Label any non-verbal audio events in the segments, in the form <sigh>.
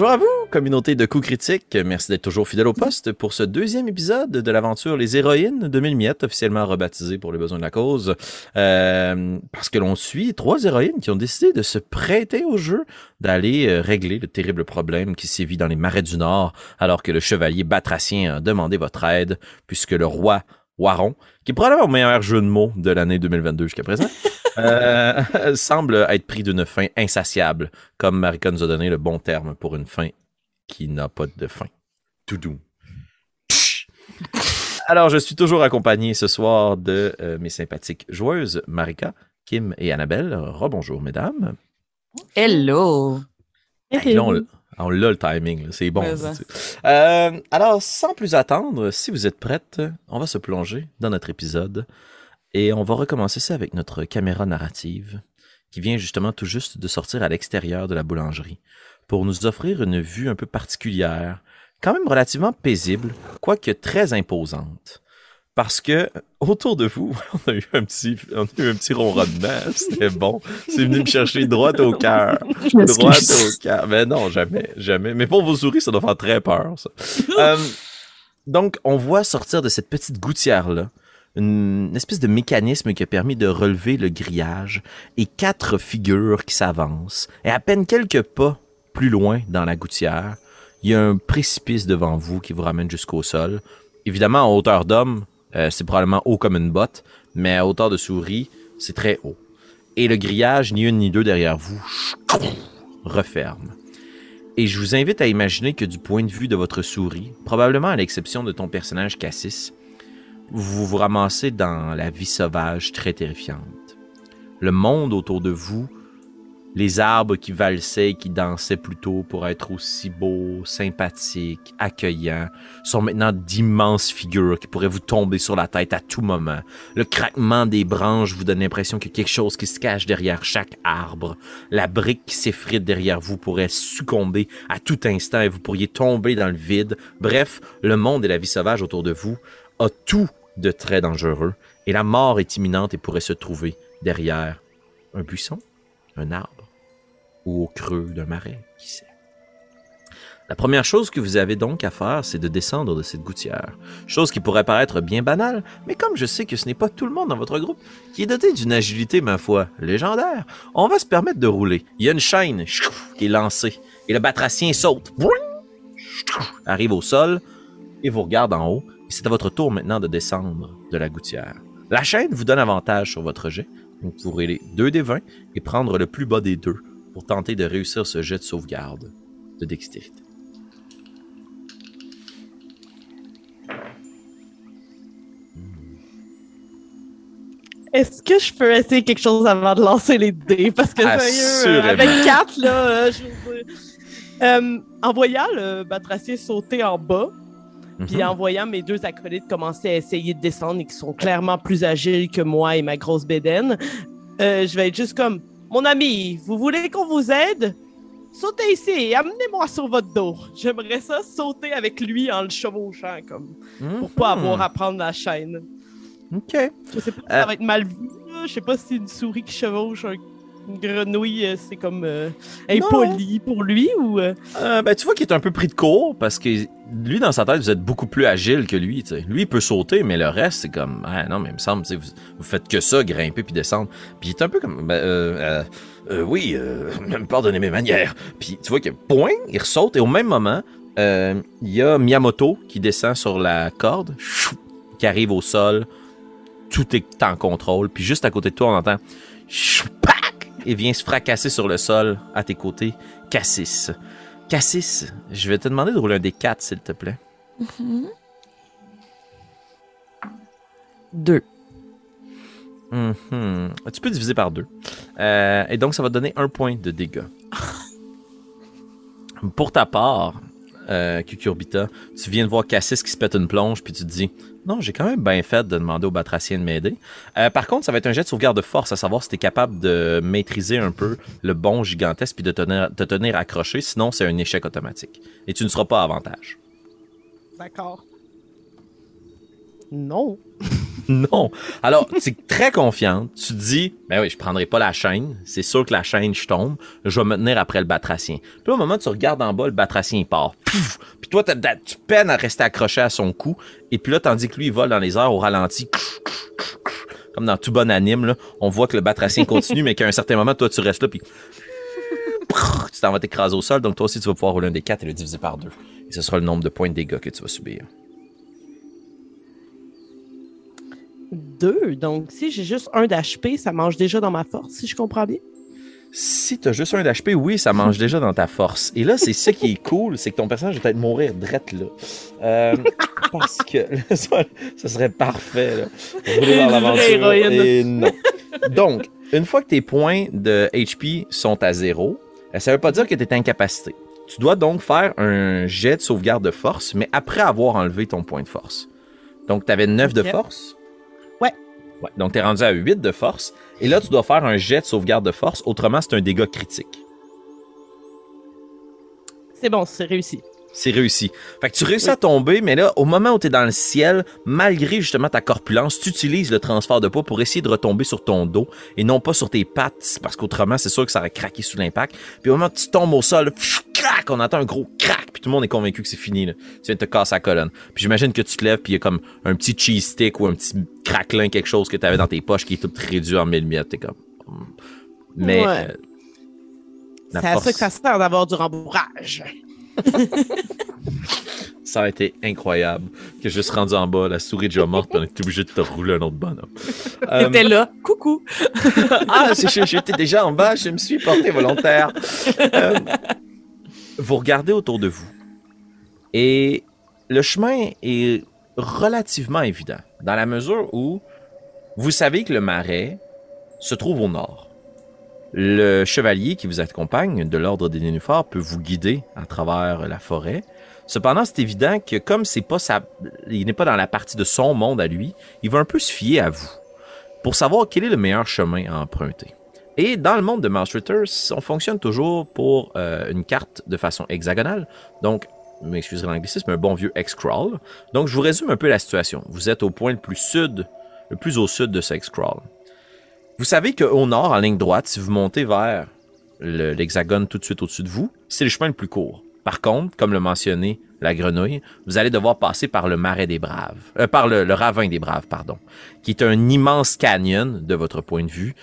bonjour à vous, communauté de coups critiques. Merci d'être toujours fidèle au poste pour ce deuxième épisode de l'aventure Les Héroïnes de Mille Miettes, officiellement rebaptisé pour les besoins de la cause. Euh, parce que l'on suit trois héroïnes qui ont décidé de se prêter au jeu, d'aller euh, régler le terrible problème qui sévit dans les marais du Nord, alors que le chevalier batracien a demandé votre aide, puisque le roi Waron, qui est probablement le meilleur jeu de mots de l'année 2022 jusqu'à présent, <laughs> euh, <laughs> semble être pris d'une faim insatiable, comme Marika nous a donné le bon terme pour une faim qui n'a pas de fin. Tout doux. <laughs> Alors, je suis toujours accompagné ce soir de euh, mes sympathiques joueuses, Marika, Kim et Annabelle. Rebonjour, mesdames. Hello. Hey, là, on, on l'a le timing, là. c'est bon. Euh, alors, sans plus attendre, si vous êtes prêtes, on va se plonger dans notre épisode et on va recommencer ça avec notre caméra narrative qui vient justement tout juste de sortir à l'extérieur de la boulangerie pour nous offrir une vue un peu particulière, quand même relativement paisible, quoique très imposante. Parce que autour de vous, <laughs> on a eu un petit, on a eu un petit ronronnement, <laughs> c'était bon. C'est venu me chercher droit au cœur, droit au cœur. Mais non, jamais, jamais. Mais pour vos souris, ça doit faire très peur. Ça. <laughs> Euh, donc, on voit sortir de cette petite gouttière là une espèce de mécanisme qui a permis de relever le grillage et quatre figures qui s'avancent. Et à peine quelques pas plus loin dans la gouttière, il y a un précipice devant vous qui vous ramène jusqu'au sol. Évidemment, en hauteur d'homme, euh, c'est probablement haut comme une botte, mais à hauteur de souris, c'est très haut. Et le grillage, ni une ni deux derrière vous, <sniffs> referme. Et je vous invite à imaginer que du point de vue de votre souris, probablement à l'exception de ton personnage Cassis, vous vous ramassez dans la vie sauvage très terrifiante. Le monde autour de vous, les arbres qui valsaient qui dansaient plutôt pour être aussi beaux, sympathiques, accueillants, sont maintenant d'immenses figures qui pourraient vous tomber sur la tête à tout moment. Le craquement des branches vous donne l'impression qu'il y a quelque chose qui se cache derrière chaque arbre. La brique qui s'effrite derrière vous pourrait succomber à tout instant et vous pourriez tomber dans le vide. Bref, le monde et la vie sauvage autour de vous a tout de très dangereux, et la mort est imminente et pourrait se trouver derrière un buisson, un arbre, ou au creux d'un marais, qui sait. La première chose que vous avez donc à faire, c'est de descendre de cette gouttière. Chose qui pourrait paraître bien banale, mais comme je sais que ce n'est pas tout le monde dans votre groupe qui est doté d'une agilité, ma foi, légendaire, on va se permettre de rouler. Il y a une chaîne qui est lancée, et le batracien saute, arrive au sol, et vous regarde en haut, c'est à votre tour maintenant de descendre de la gouttière. La chaîne vous donne avantage sur votre jet. Donc vous pourrez deux des 20 et prendre le plus bas des deux pour tenter de réussir ce jet de sauvegarde de dextérité. Est-ce que je peux essayer quelque chose avant de lancer les dés? Parce que sérieux, euh, avec 4, là, euh, je veux dire, euh, en voyant le batracier sauter en bas, puis mhm. en voyant mes deux acolytes commencer à essayer de descendre et qui sont clairement plus agiles que moi et ma grosse bédaine, euh, je vais être juste comme Mon ami, vous voulez qu'on vous aide? Sautez ici et amenez-moi sur votre dos. J'aimerais ça sauter avec lui en le chevauchant, comme, pour pas mhm. avoir à prendre la chaîne. OK. Je sais pas si ça va être mal vu. Je sais pas si une souris qui chevauche un une grenouille, euh, c'est comme euh, impoli pour lui ou. Euh? ben, tu vois qu'il est un peu pris de court parce que lui, dans sa tête, vous êtes beaucoup plus agile que lui. Lui, il peut sauter, mais le reste, c'est comme. Ah, non, mais il me semble, vous, vous faites que ça, grimper puis descendre. Puis il est un peu comme. Ben, oui, <laughs> pardonnez mes manières. Puis tu vois que point, il saute et au même moment, il y a Miyamoto qui descend sur la corde, qui arrive au sol. Tout est en contrôle. Puis juste à côté de toi, on entend et vient se fracasser sur le sol à tes côtés. Cassis. Cassis, je vais te demander de rouler un des 4, s'il te plaît. Mm-hmm. Deux. Mm-hmm. Tu peux diviser par deux. Euh, et donc, ça va te donner un point de dégâts. <laughs> Pour ta part, euh, Cucurbita, tu viens de voir Cassis qui se pète une plonge, puis tu te dis Non, j'ai quand même bien fait de demander au batracien de m'aider. Euh, par contre, ça va être un jet de sauvegarde de force, à savoir si tu es capable de maîtriser un peu le bon gigantesque puis de tenir, te tenir accroché, sinon c'est un échec automatique. Et tu ne seras pas avantage. D'accord. Non. <laughs> non. Alors, tu es très confiante. Tu te dis, ben oui, je prendrai pas la chaîne. C'est sûr que la chaîne, je tombe. Je vais me tenir après le batracien. Puis au moment où tu regardes en bas, le batracien, il part. Puis toi, tu peines à rester accroché à son cou. Et puis là, tandis que lui, il vole dans les airs au ralenti. Comme dans tout bon anime, là, on voit que le batracien continue, mais qu'à un certain moment, toi, tu restes là, puis tu t'en vas t'écraser au sol. Donc toi aussi, tu vas pouvoir rouler un des quatre et le diviser par deux. Et ce sera le nombre de points de dégâts que tu vas subir. Deux. Donc, si j'ai juste un d'HP, ça mange déjà dans ma force, si je comprends bien. Si t'as juste un d'HP, oui, ça mange déjà dans ta force. Et là, c'est ça qui est cool, c'est que ton personnage va peut-être mourir drette là. Euh, <laughs> parce que ça, serait parfait. Là. Dans. Et non. Donc, une fois que tes points de HP sont à zéro, euh, ça veut pas dire que tu es incapacité. Tu dois donc faire un jet de sauvegarde de force, mais après avoir enlevé ton point de force. Donc, tu avais 9 de force. Ouais. Donc, tu es rendu à 8 de force. Et là, tu dois faire un jet de sauvegarde de force. Autrement, c'est un dégât critique. C'est bon, c'est réussi c'est réussi. Fait que tu réussis à tomber, mais là, au moment où tu es dans le ciel, malgré justement ta corpulence, tu utilises le transfert de poids pour essayer de retomber sur ton dos et non pas sur tes pattes, parce qu'autrement, c'est sûr que ça aurait craqué sous l'impact. Puis au moment où tu tombes au sol, crac, on entend un gros crack, puis tout le monde est convaincu que c'est fini. Là. Tu viens de te casser la colonne. Puis j'imagine que tu te lèves, puis il y a comme un petit cheese stick ou un petit craquelin, quelque chose que tu avais dans tes poches qui est tout réduit en mille miettes. T'es comme... Hmm. Mais... Euh, c'est à ça que ça sert d'avoir du rembourrage ça a été incroyable que je suis rendu en bas, la souris déjà morte, on est obligé de te rouler un autre bonhomme. <laughs> T'étais là. Coucou. <laughs> ah, j'étais déjà en bas, je me suis porté volontaire. Euh, vous regardez autour de vous et le chemin est relativement évident dans la mesure où vous savez que le marais se trouve au nord. Le chevalier qui vous accompagne de l'ordre des nénuphars peut vous guider à travers la forêt. Cependant, c'est évident que comme il n'est pas dans la partie de son monde à lui, il va un peu se fier à vous pour savoir quel est le meilleur chemin à emprunter. Et dans le monde de Mouse on fonctionne toujours pour euh, une carte de façon hexagonale. Donc, m'excuserez l'anglicisme, un bon vieux X-Crawl. Donc, je vous résume un peu la situation. Vous êtes au point le plus sud, le plus au sud de ce X-Crawl. Vous savez qu'au nord, en ligne droite, si vous montez vers l'hexagone tout de suite au-dessus de vous, c'est le chemin le plus court. Par contre, comme le mentionnait la grenouille, vous allez devoir passer par le marais des braves, euh, par le, ravin des braves, pardon, qui est un immense canyon de votre point de vue,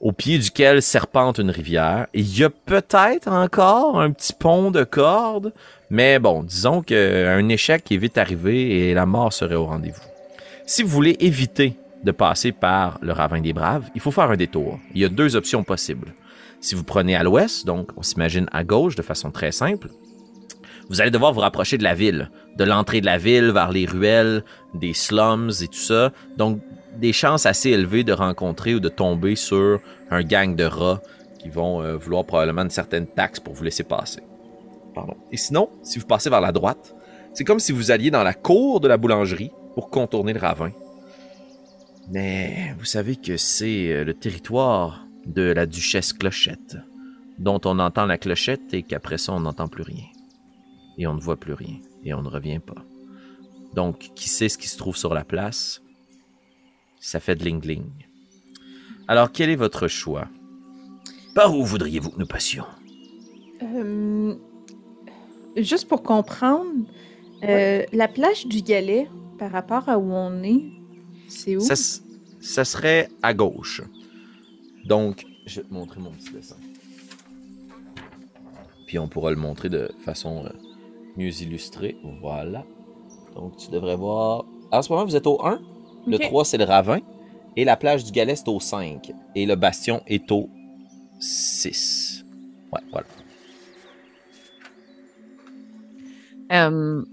au pied duquel serpente une rivière. Il y a peut-être encore un petit pont de corde, mais bon, disons qu'un échec est vite arrivé et la mort serait au rendez-vous. Si vous voulez éviter de passer par le ravin des Braves, il faut faire un détour. Il y a deux options possibles. Si vous prenez à l'ouest, donc on s'imagine à gauche de façon très simple, vous allez devoir vous rapprocher de la ville, de l'entrée de la ville vers les ruelles, des slums et tout ça. Donc des chances assez élevées de rencontrer ou de tomber sur un gang de rats qui vont euh, vouloir probablement une certaine taxe pour vous laisser passer. Et sinon, si vous passez vers la droite, c'est comme si vous alliez dans la cour de la boulangerie pour contourner le ravin mais vous savez que c'est euh, le territoire de la duchesse Clochette, dont on entend la clochette et qu'après ça on n'entend plus rien. Et on ne voit plus rien, et on ne revient pas. Donc, qui sait ce qui se trouve sur la place? Ça fait de ling-ling. Alors, quel est votre choix? Par où voudriez-vous que nous passions? Euh, juste pour comprendre, euh, la plage du Galet, par rapport à où on est, c'est où? Ça, serait à gauche. Donc, je vais te montrer mon petit dessin. Puis on pourra le montrer de façon euh, mieux illustrée. Voilà. Donc, tu devrais voir. En ce moment, vous êtes au 1. Le 3, c'est le ravin. Et la plage du Galet, c'est au 5. Et le bastion est au 6. Ouais, voilà. Euh,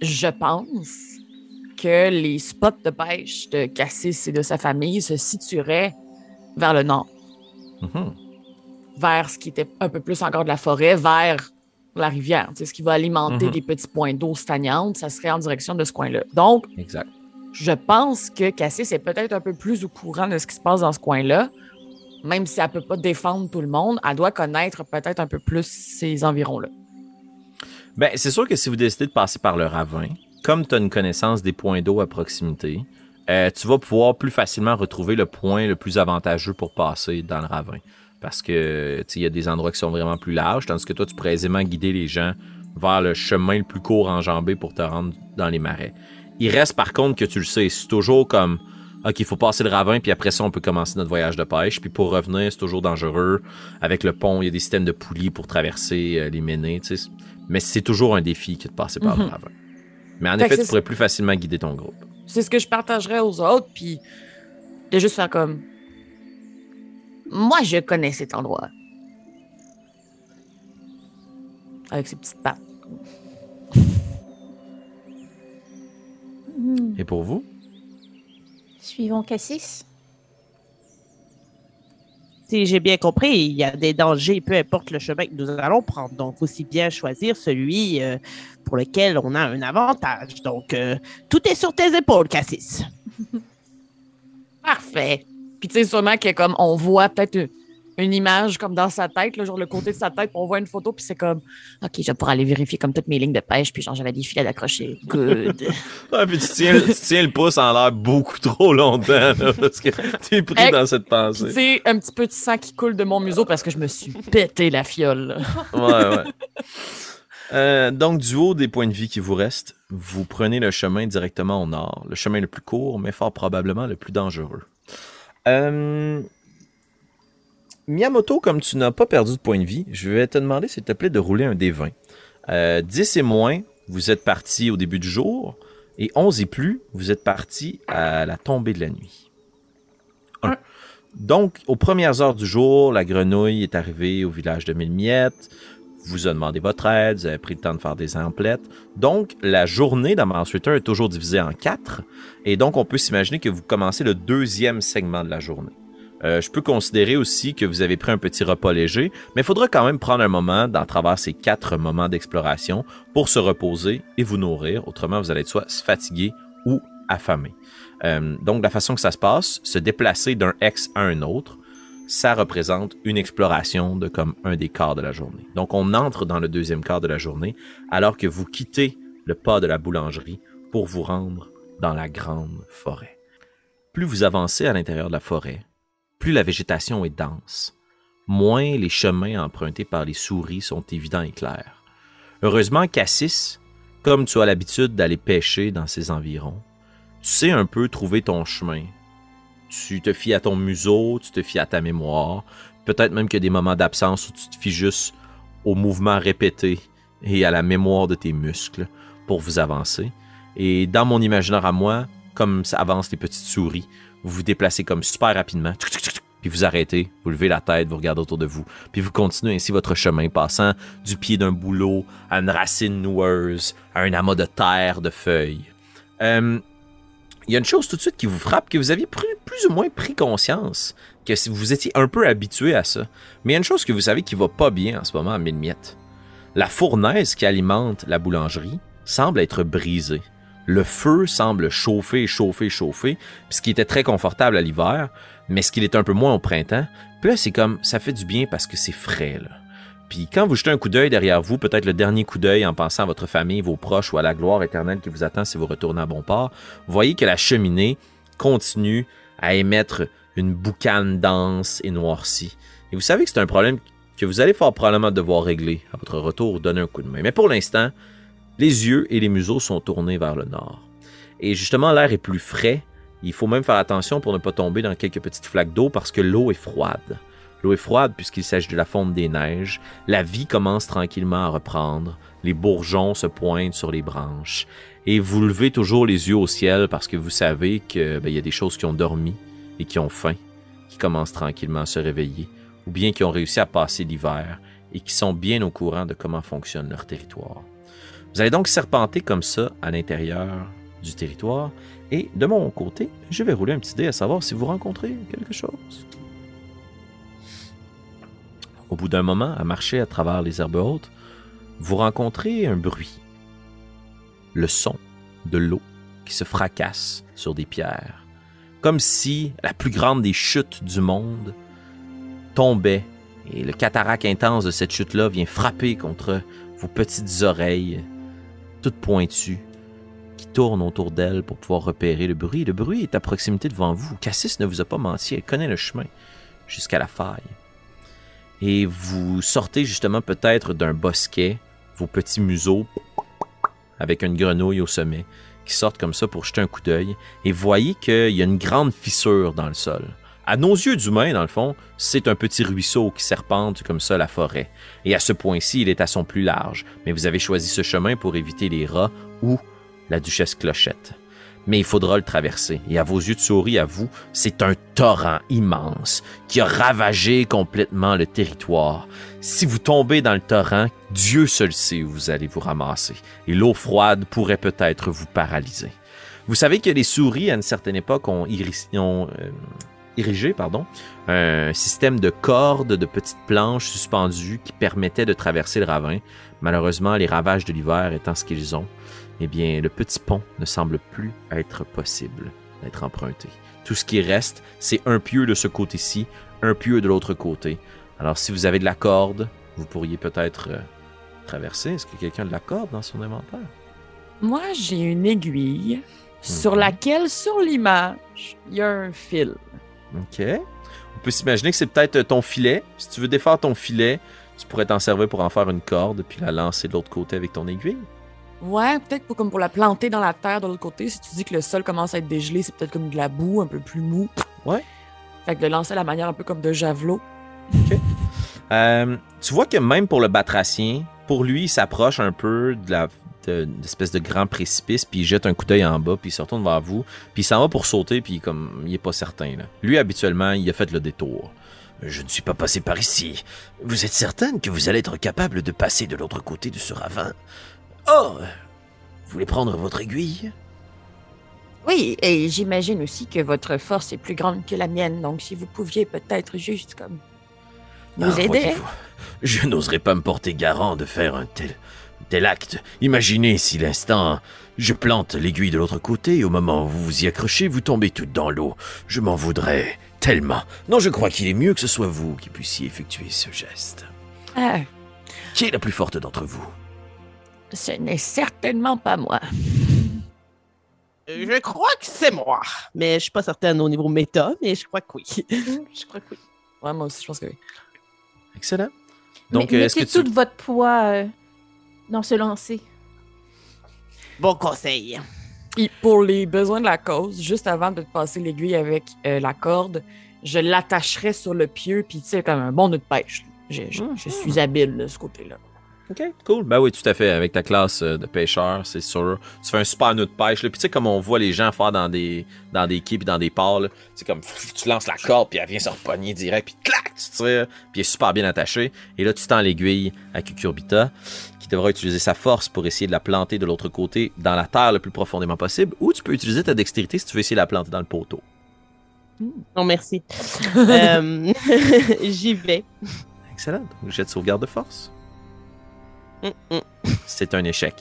je pense que les spots de pêche de Cassis et de sa famille se situeraient vers le nord. Mm-hmm. Vers ce qui était un peu plus encore de la forêt, vers la rivière. C'est ce qui va alimenter mm-hmm. des petits points d'eau stagnantes, ça serait en direction de ce coin-là. Donc, exact. je pense que Cassis est peut-être un peu plus au courant de ce qui se passe dans ce coin-là. Même si elle ne peut pas défendre tout le monde, elle doit connaître peut-être un peu plus ces environs-là. Ben, c'est sûr que si vous décidez de passer par le ravin, comme tu as une connaissance des points d'eau à proximité, euh, tu vas pouvoir plus facilement retrouver le point le plus avantageux pour passer dans le ravin. Parce que il y a des endroits qui sont vraiment plus larges, tandis que toi, tu pourrais aisément guider les gens vers le chemin le plus court enjambé pour te rendre dans les marais. Il reste par contre que tu le sais, c'est toujours comme OK, il faut passer le ravin, puis après ça, on peut commencer notre voyage de pêche. Puis pour revenir, c'est toujours dangereux. Avec le pont, il y a des systèmes de poulies pour traverser euh, les ménées. Mais c'est toujours un défi que de passer par le mhm. ravin. Mais en effet, tu pourrais plus facilement guider ton groupe. C'est ce que je partagerais aux autres, puis de juste faire comme. Moi, je connais cet endroit. Avec ses petites pattes. Et pour vous? Suivons Cassis. Si j'ai bien compris, il y a des dangers, peu importe le chemin que nous allons prendre. Donc, aussi bien choisir celui euh, pour lequel on a un avantage. Donc, euh, tout est sur tes épaules, Cassis. <laughs> Parfait. Puis, tu sais, sûrement que comme on voit peut-être une image comme dans sa tête, là, genre le côté de sa tête, on voit une photo, puis c'est comme, OK, je vais pouvoir aller vérifier comme toutes mes lignes de pêche, puis genre j'avais des filets d'accrocher. Good. <laughs> ouais, puis tu tiens, tu tiens, le pouce en l'air beaucoup trop longtemps, parce que tu es pris dans cette pensée. C'est un petit peu de sang qui coule de mon museau parce que je me suis pété la fiole. ouais, ouais. Euh, donc, du haut des points de vie qui vous restent, vous prenez le chemin directement au nord. Le chemin le plus court, mais fort probablement le plus dangereux. Euh, Miyamoto, comme tu n'as pas perdu de points de vie, je vais te demander, s'il te plaît, de rouler un D20. 10 euh, et moins, vous êtes parti au début du jour. Et 11 et plus, vous êtes parti à la tombée de la nuit. Donc, aux premières heures du jour, la grenouille est arrivée au village de Mille Vous a demandé votre aide, vous avez pris le temps de faire des emplettes. Donc, la journée dans Reader est toujours divisée en quatre. Et donc, on peut s'imaginer que vous commencez le deuxième segment de la journée. Euh, je peux considérer aussi que vous avez pris un petit repas léger, mais il faudra quand même prendre un moment dans travers ces quatre moments d'exploration pour se reposer et vous nourrir. Autrement, vous allez être soit fatigué ou affamé. Euh, donc, la façon que ça se passe, se déplacer d'un ex à un autre, ça représente une exploration de comme un des quarts de la journée. Donc, on entre dans le deuxième quart de la journée alors que vous quittez le pas de la boulangerie pour vous rendre dans la grande forêt. Plus vous avancez à l'intérieur de la forêt, plus la végétation est dense, moins les chemins empruntés par les souris sont évidents et clairs. Heureusement, Cassis, comme tu as l'habitude d'aller pêcher dans ces environs, tu sais un peu trouver ton chemin. Tu te fies à ton museau, tu te fies à ta mémoire, peut-être même que des moments d'absence où tu te fies juste aux mouvements répétés et à la mémoire de tes muscles pour vous avancer. Et dans mon imaginaire à moi, comme ça les petites souris, vous vous déplacez comme super rapidement, puis vous arrêtez, vous levez la tête, vous regardez autour de vous, puis vous continuez ainsi votre chemin, passant du pied d'un bouleau à une racine noueuse, à un amas de terre, de feuilles. Euh, il y a une chose tout de suite qui vous frappe, que vous aviez plus, ou moins pris conscience, que vous étiez un peu habitué à ça. Mais il y a une chose que vous savez qui va pas bien en ce moment à mille miettes. La fournaise qui alimente la boulangerie semble être brisée le feu semble chauffer, chauffer, chauffer, ce qui était très confortable à l'hiver, mais ce qu'il est un peu moins au printemps. Puis là, c'est comme, ça fait du bien parce que c'est frais, là. Puis quand vous jetez un coup d'œil derrière vous, peut-être le dernier coup d'œil en pensant à votre famille, vos proches ou à la gloire éternelle qui vous attend si vous retournez à bon port, vous voyez que la cheminée continue à émettre une boucane dense et noircie. Et vous savez que c'est un problème que vous allez fort probablement devoir régler à votre retour ou donner un coup de main. Mais pour l'instant, les yeux et les museaux sont tournés vers le nord. Et justement, l'air est plus frais. Il faut même faire attention pour ne pas tomber dans quelques petites flaques d'eau parce que l'eau est froide. L'eau est froide puisqu'il s'agit de la fonte des neiges. La vie commence tranquillement à reprendre. Les bourgeons se pointent sur les branches. Et vous levez toujours les yeux au ciel parce que vous savez qu'il ben, y a des choses qui ont dormi et qui ont faim, qui commencent tranquillement à se réveiller, ou bien qui ont réussi à passer l'hiver et qui sont bien au courant de comment fonctionne leur territoire. Vous allez donc serpenter comme ça à l'intérieur du territoire. Et de mon côté, je vais rouler un petit dé à savoir si vous rencontrez quelque chose. Au bout d'un moment, à marcher à travers les herbes hautes, vous rencontrez un bruit. Le son de l'eau qui se fracasse sur des pierres. Comme si la plus grande des chutes du monde tombait et le cataract intense de cette chute-là vient frapper contre vos petites oreilles toute pointue, qui tourne autour d'elle pour pouvoir repérer le bruit. Le bruit est à proximité devant vous. Cassis ne vous a pas menti, elle connaît le chemin jusqu'à la faille. Et vous sortez justement peut-être d'un bosquet, vos petits museaux avec une grenouille au sommet qui sortent comme ça pour jeter un coup d'œil et voyez qu'il y a une grande fissure dans le sol. À nos yeux d'humains, dans le fond, c'est un petit ruisseau qui serpente comme ça la forêt. Et à ce point-ci, il est à son plus large. Mais vous avez choisi ce chemin pour éviter les rats ou la duchesse Clochette. Mais il faudra le traverser. Et à vos yeux de souris, à vous, c'est un torrent immense qui a ravagé complètement le territoire. Si vous tombez dans le torrent, Dieu seul sait où vous allez vous ramasser. Et l'eau froide pourrait peut-être vous paralyser. Vous savez que les souris, à une certaine époque, ont, euh, érigé pardon, un système de cordes, de petites planches suspendues qui permettaient de traverser le ravin. Malheureusement, les ravages de l'hiver étant ce qu'ils ont, eh bien, le petit pont ne semble plus être possible d'être emprunté. Tout ce qui reste, c'est un pieu de ce côté-ci, un pieu de l'autre côté. Alors, si vous avez de la corde, vous pourriez peut-être euh, traverser. Est-ce qu'il y a quelqu'un de la corde dans son inventaire? Moi, j'ai une aiguille sur mhm. laquelle, sur l'image, il y a un fil. OK. On peut s'imaginer que c'est peut-être ton filet. Si tu veux défaire ton filet, tu pourrais t'en servir pour en faire une corde puis la lancer de l'autre côté avec ton aiguille. Ouais, peut-être pour, comme pour la planter dans la terre de l'autre côté. Si tu dis que le sol commence à être dégelé, c'est peut-être comme de la boue, un peu plus mou. Ouais. Fait que de lancer à la manière un peu comme de javelot. OK. Euh, tu vois que même pour le batracien, pour lui, il s'approche un peu de la d'espèce de, grand précipice, puis il jette un coup d'œil en bas, puis il se retourne vers vous, puis il s'en va pour sauter, puis comme il est pas certain. Là. Lui, habituellement, il a fait le détour. Je ne suis pas passé par ici. Vous êtes certaine que vous allez être capable de passer de l'autre côté de ce ravin? Oh Vous voulez prendre votre aiguille? Oui, et j'imagine aussi que votre force est plus grande que la mienne, donc si vous pouviez peut-être juste comme nous ah, aider. Je n'oserais pas me porter garant de faire un tel, tel acte. Imaginez si l'instant je plante l'aiguille de l'autre côté et au moment où vous vous y accrochez, vous tombez toute dans l'eau. Je m'en voudrais tellement. Non, je crois qu'il est mieux que ce soit vous qui puissiez effectuer ce geste. Ah. Qui est la plus forte d'entre vous? Ce n'est certainement pas moi. Je crois que c'est moi, mais je suis pas certaine au niveau méta, mais je crois que oui. <laughs> je crois que oui. Ouais, moi aussi, je pense que oui. Excellent. Donc, est-ce que tout votre poids dans ce lancer. Bon conseil. Et pour les besoins de la cause, juste avant de passer l'aiguille avec euh, la corde, je l'attacherai sur le pieu, puis tu sais, comme un bon nœud de pêche. Je, je suis habile de ce côté-là. OK, cool. Ben oui, tout à fait. Avec ta classe euh, de pêcheur, c'est sûr. Tu fais un super nœud de pêche. Puis tu sais, comme on voit les gens faire dans des, dans des quais puis dans des ports, c'est comme tu lances la corde, puis elle vient se repogner direct, puis clac, tu tires, puis elle est super bien attachée. Et là, tu tends l'aiguille à Cucurbita, qui devra utiliser sa force pour essayer de la planter de l'autre côté dans la terre le plus profondément possible. Ou tu peux utiliser ta dextérité si tu veux essayer de la planter dans le poteau. Non, merci. <laughs> Euh, <laughs> j'y vais. Excellent. Donc, jet de sauvegarde de force. C'est un échec.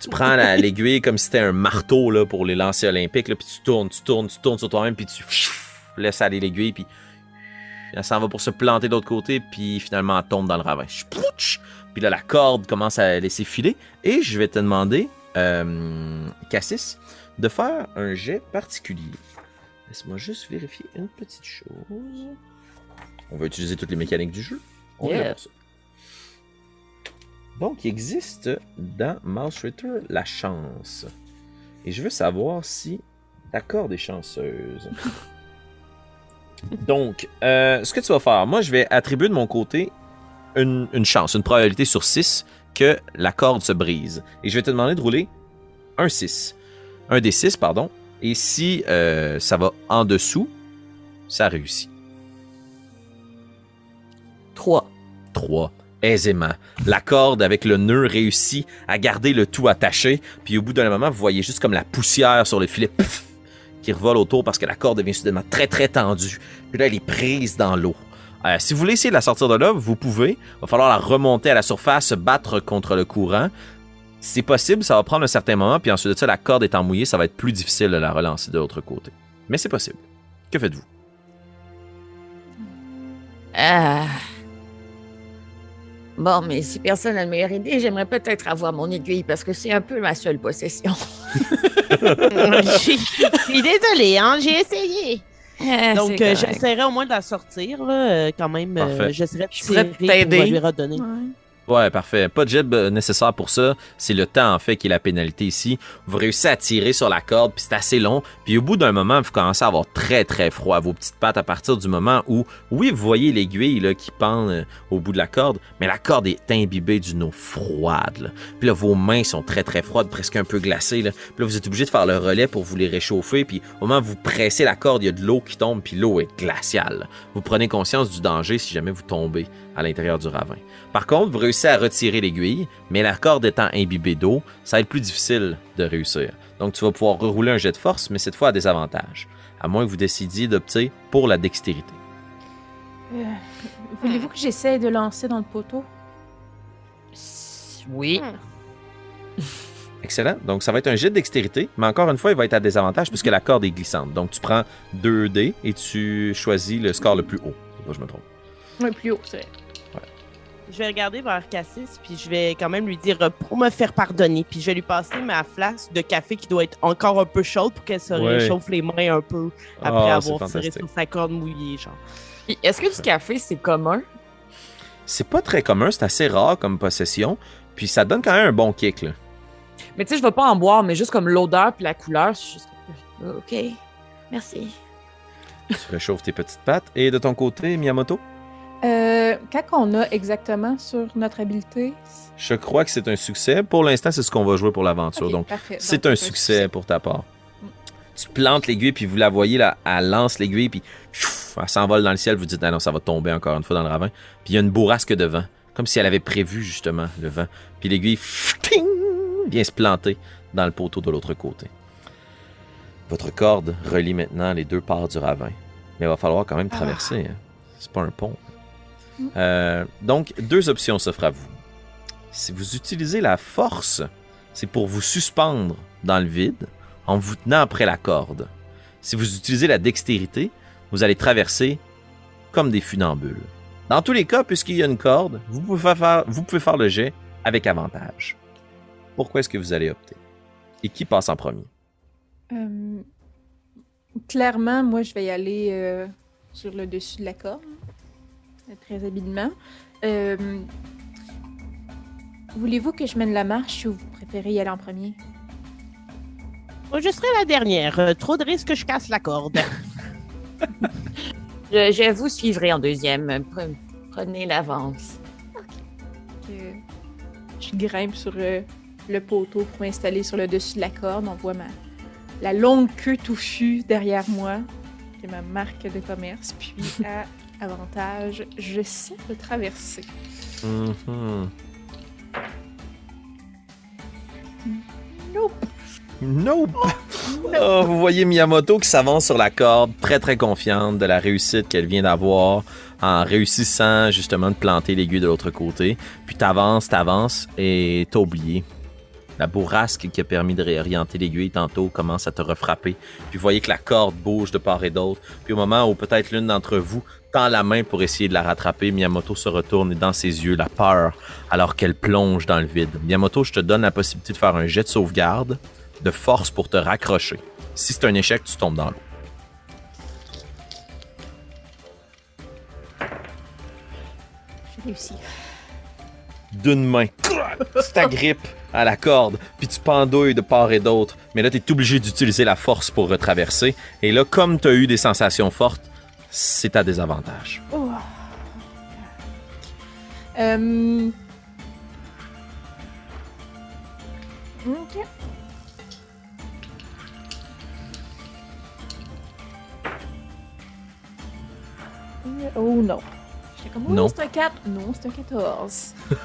Tu prends <laughs> l'aiguille comme si c'était un marteau là, pour les lancers olympiques, puis tu tournes, tu tournes, tu tournes sur toi-même, puis tu <laughs> laisses aller l'aiguille, puis elle s'en va pour se planter de l'autre côté, puis finalement elle tombe dans le ravin. Puis là, la corde commence à laisser filer, et je vais te demander, euh, Cassis, de faire un jet particulier. Laisse-moi juste vérifier une petite chose. On va utiliser toutes les mécaniques du jeu. On donc, il existe dans Mouse Ritter la chance. Et je veux savoir si ta corde est chanceuse. <laughs> Donc, euh, ce que tu vas faire, moi, je vais attribuer de mon côté une, chance, une probabilité sur 6 que la corde se brise. Et je vais te demander de rouler un 6. Un des 6, pardon. Et si euh, ça va en dessous, ça réussit. 3. 3 aisément. La corde avec le nœud réussit à garder le tout attaché, puis au bout d'un moment, vous voyez juste comme la poussière sur le filet qui revole autour parce que la corde devient soudainement très très tendue. Puis là, elle est prise dans l'eau. Euh, si vous voulez essayer de la sortir de là, vous pouvez. Il va falloir la remonter à la surface, battre contre le courant. C'est possible, ça va prendre un certain moment, puis ensuite de ça, la corde étant mouillée, ça va être plus difficile de la relancer de l'autre côté. Mais c'est possible. Que faites-vous? Ah. Bon, mais si personne n'a de meilleure idée, j'aimerais peut-être avoir mon aiguille parce que c'est un peu ma seule possession. <laughs> je suis désolée, hein, j'ai essayé. Ah, Donc, euh, j'essaierai au moins de la sortir, là, euh, quand même. Euh, j'essaierai de je t'aider. lui redonner. Ouais, parfait. Pas de jet euh, nécessaire pour ça. C'est le temps, en fait, qui est la pénalité ici. Vous réussissez à tirer sur la corde, puis c'est assez long. Puis au bout d'un moment, vous commencez à avoir très, très froid à vos petites pattes à partir du moment où, oui, vous voyez l'aiguille là, qui pend euh, au bout de la corde, mais la corde est imbibée d'une eau froide. Puis là, vos mains sont très, très froides, presque un peu glacées. Là. Puis là, vous êtes obligé de faire le relais pour vous les réchauffer. Puis au moment où vous pressez la corde, il y a de l'eau qui tombe, puis l'eau est glaciale. Vous prenez conscience du danger si jamais vous tombez à l'intérieur du ravin. Par contre, vous réussissez à retirer l'aiguille, mais la corde étant imbibée d'eau, ça va être plus difficile de réussir. Donc tu vas pouvoir rerouler un jet de force, mais cette fois à des avantages, à moins que vous décidiez d'opter pour la dextérité. Euh, Voulez-vous que j'essaie de lancer dans le poteau? Oui. Hmm. Excellent. Donc, ça va être un jet de dextérité, mais encore une fois, il va être à désavantage puisque la corde est glissante. Donc, tu prends 2 dés et tu choisis le score le plus haut. je me trompe. Oui, plus haut, c'est vrai je vais regarder vers Cassis, puis je vais quand même lui dire euh, pour me faire pardonner. Puis je vais lui passer ma flasque de café qui doit être encore un peu chaude pour qu'elle se réchauffe les mains un peu après ah, avoir tiré sur sa corde mouillée, genre. Est-ce que du café, c'est commun? C'est pas très commun, c'est assez rare comme possession. Puis ça donne quand même un bon kick, là. Mais tu sais, je vais pas en boire, mais juste comme l'odeur puis la couleur, juste... OK. Merci. tu réchauffes tes petites pattes. Et de ton côté, Miyamoto? Euh, quand on a exactement sur notre habileté? Je crois que c'est un succès. Pour l'instant, c'est ce qu'on va jouer pour l'aventure. Donc, c'est un succès pour ta part. Tu plantes l'aiguille, puis vous la voyez, là, elle lance l'aiguille, puis elle s'envole dans le ciel. Vous dites, ah non, ça va tomber encore une fois dans le ravin. Puis il y a une bourrasque de vent, comme si elle avait prévu justement le vent. Puis l'aiguille vient se planter dans le poteau de l'autre côté. Votre corde relie maintenant les deux parts du ravin. Mais il va falloir quand même traverser. Hein. C'est pas un pont. Euh, donc, deux options s'offrent à vous. Si vous utilisez la force, c'est pour vous suspendre dans le vide en vous tenant après la corde. Si vous utilisez la dextérité, vous allez traverser comme des funambules. Dans tous les cas, puisqu'il y a une corde, vous pouvez faire, le jet avec avantage. Pourquoi est-ce que vous allez opter? Et qui passe en premier? Euh, clairement, moi, je vais y aller euh, sur le dessus de la corde très habilement. Euh, voulez-vous que je mène la marche ou vous préférez y aller en premier? Je serai la dernière. Euh, trop de risques que je casse la corde. <laughs> je, vous suivrai en deuxième. Prenez l'avance. je grimpe sur euh, le poteau pour m'installer sur le dessus de la corde. On voit ma, la longue queue touffue derrière moi, qui est ma marque de commerce. Puis à avantage, j'essaie de traverser. Mm Nope. <laughs> Nope. Oh, vous voyez Miyamoto qui s'avance sur la corde, très très confiante de la réussite qu'elle vient d'avoir en réussissant justement de planter l'aiguille de l'autre côté. Puis t'avances, t'avances et t'as oublié la bourrasque qui a permis de réorienter l'aiguille tantôt commence à te refrapper. Puis vous voyez que la corde bouge de part et d'autre. Puis au moment où peut-être l'une d'entre vous tend la main pour essayer de la rattraper, Miyamoto se retourne et dans ses yeux la peur alors qu'elle plonge dans le vide. Miyamoto, je te donne la possibilité de faire un jet de sauvegarde de force pour te raccrocher. Si c'est un échec, tu tombes dans l'eau. J'ai réussi. D'une main, tu t'agrippes à la corde, puis tu pendouilles de part et d'autre. Mais là, tu es obligé d'utiliser la force pour retraverser. Et là, comme tu as eu des sensations fortes, c'est à désavantage. Oh. Euh... Ok. Oh non non. c'est un 4. Non, c'est un 14. <laughs>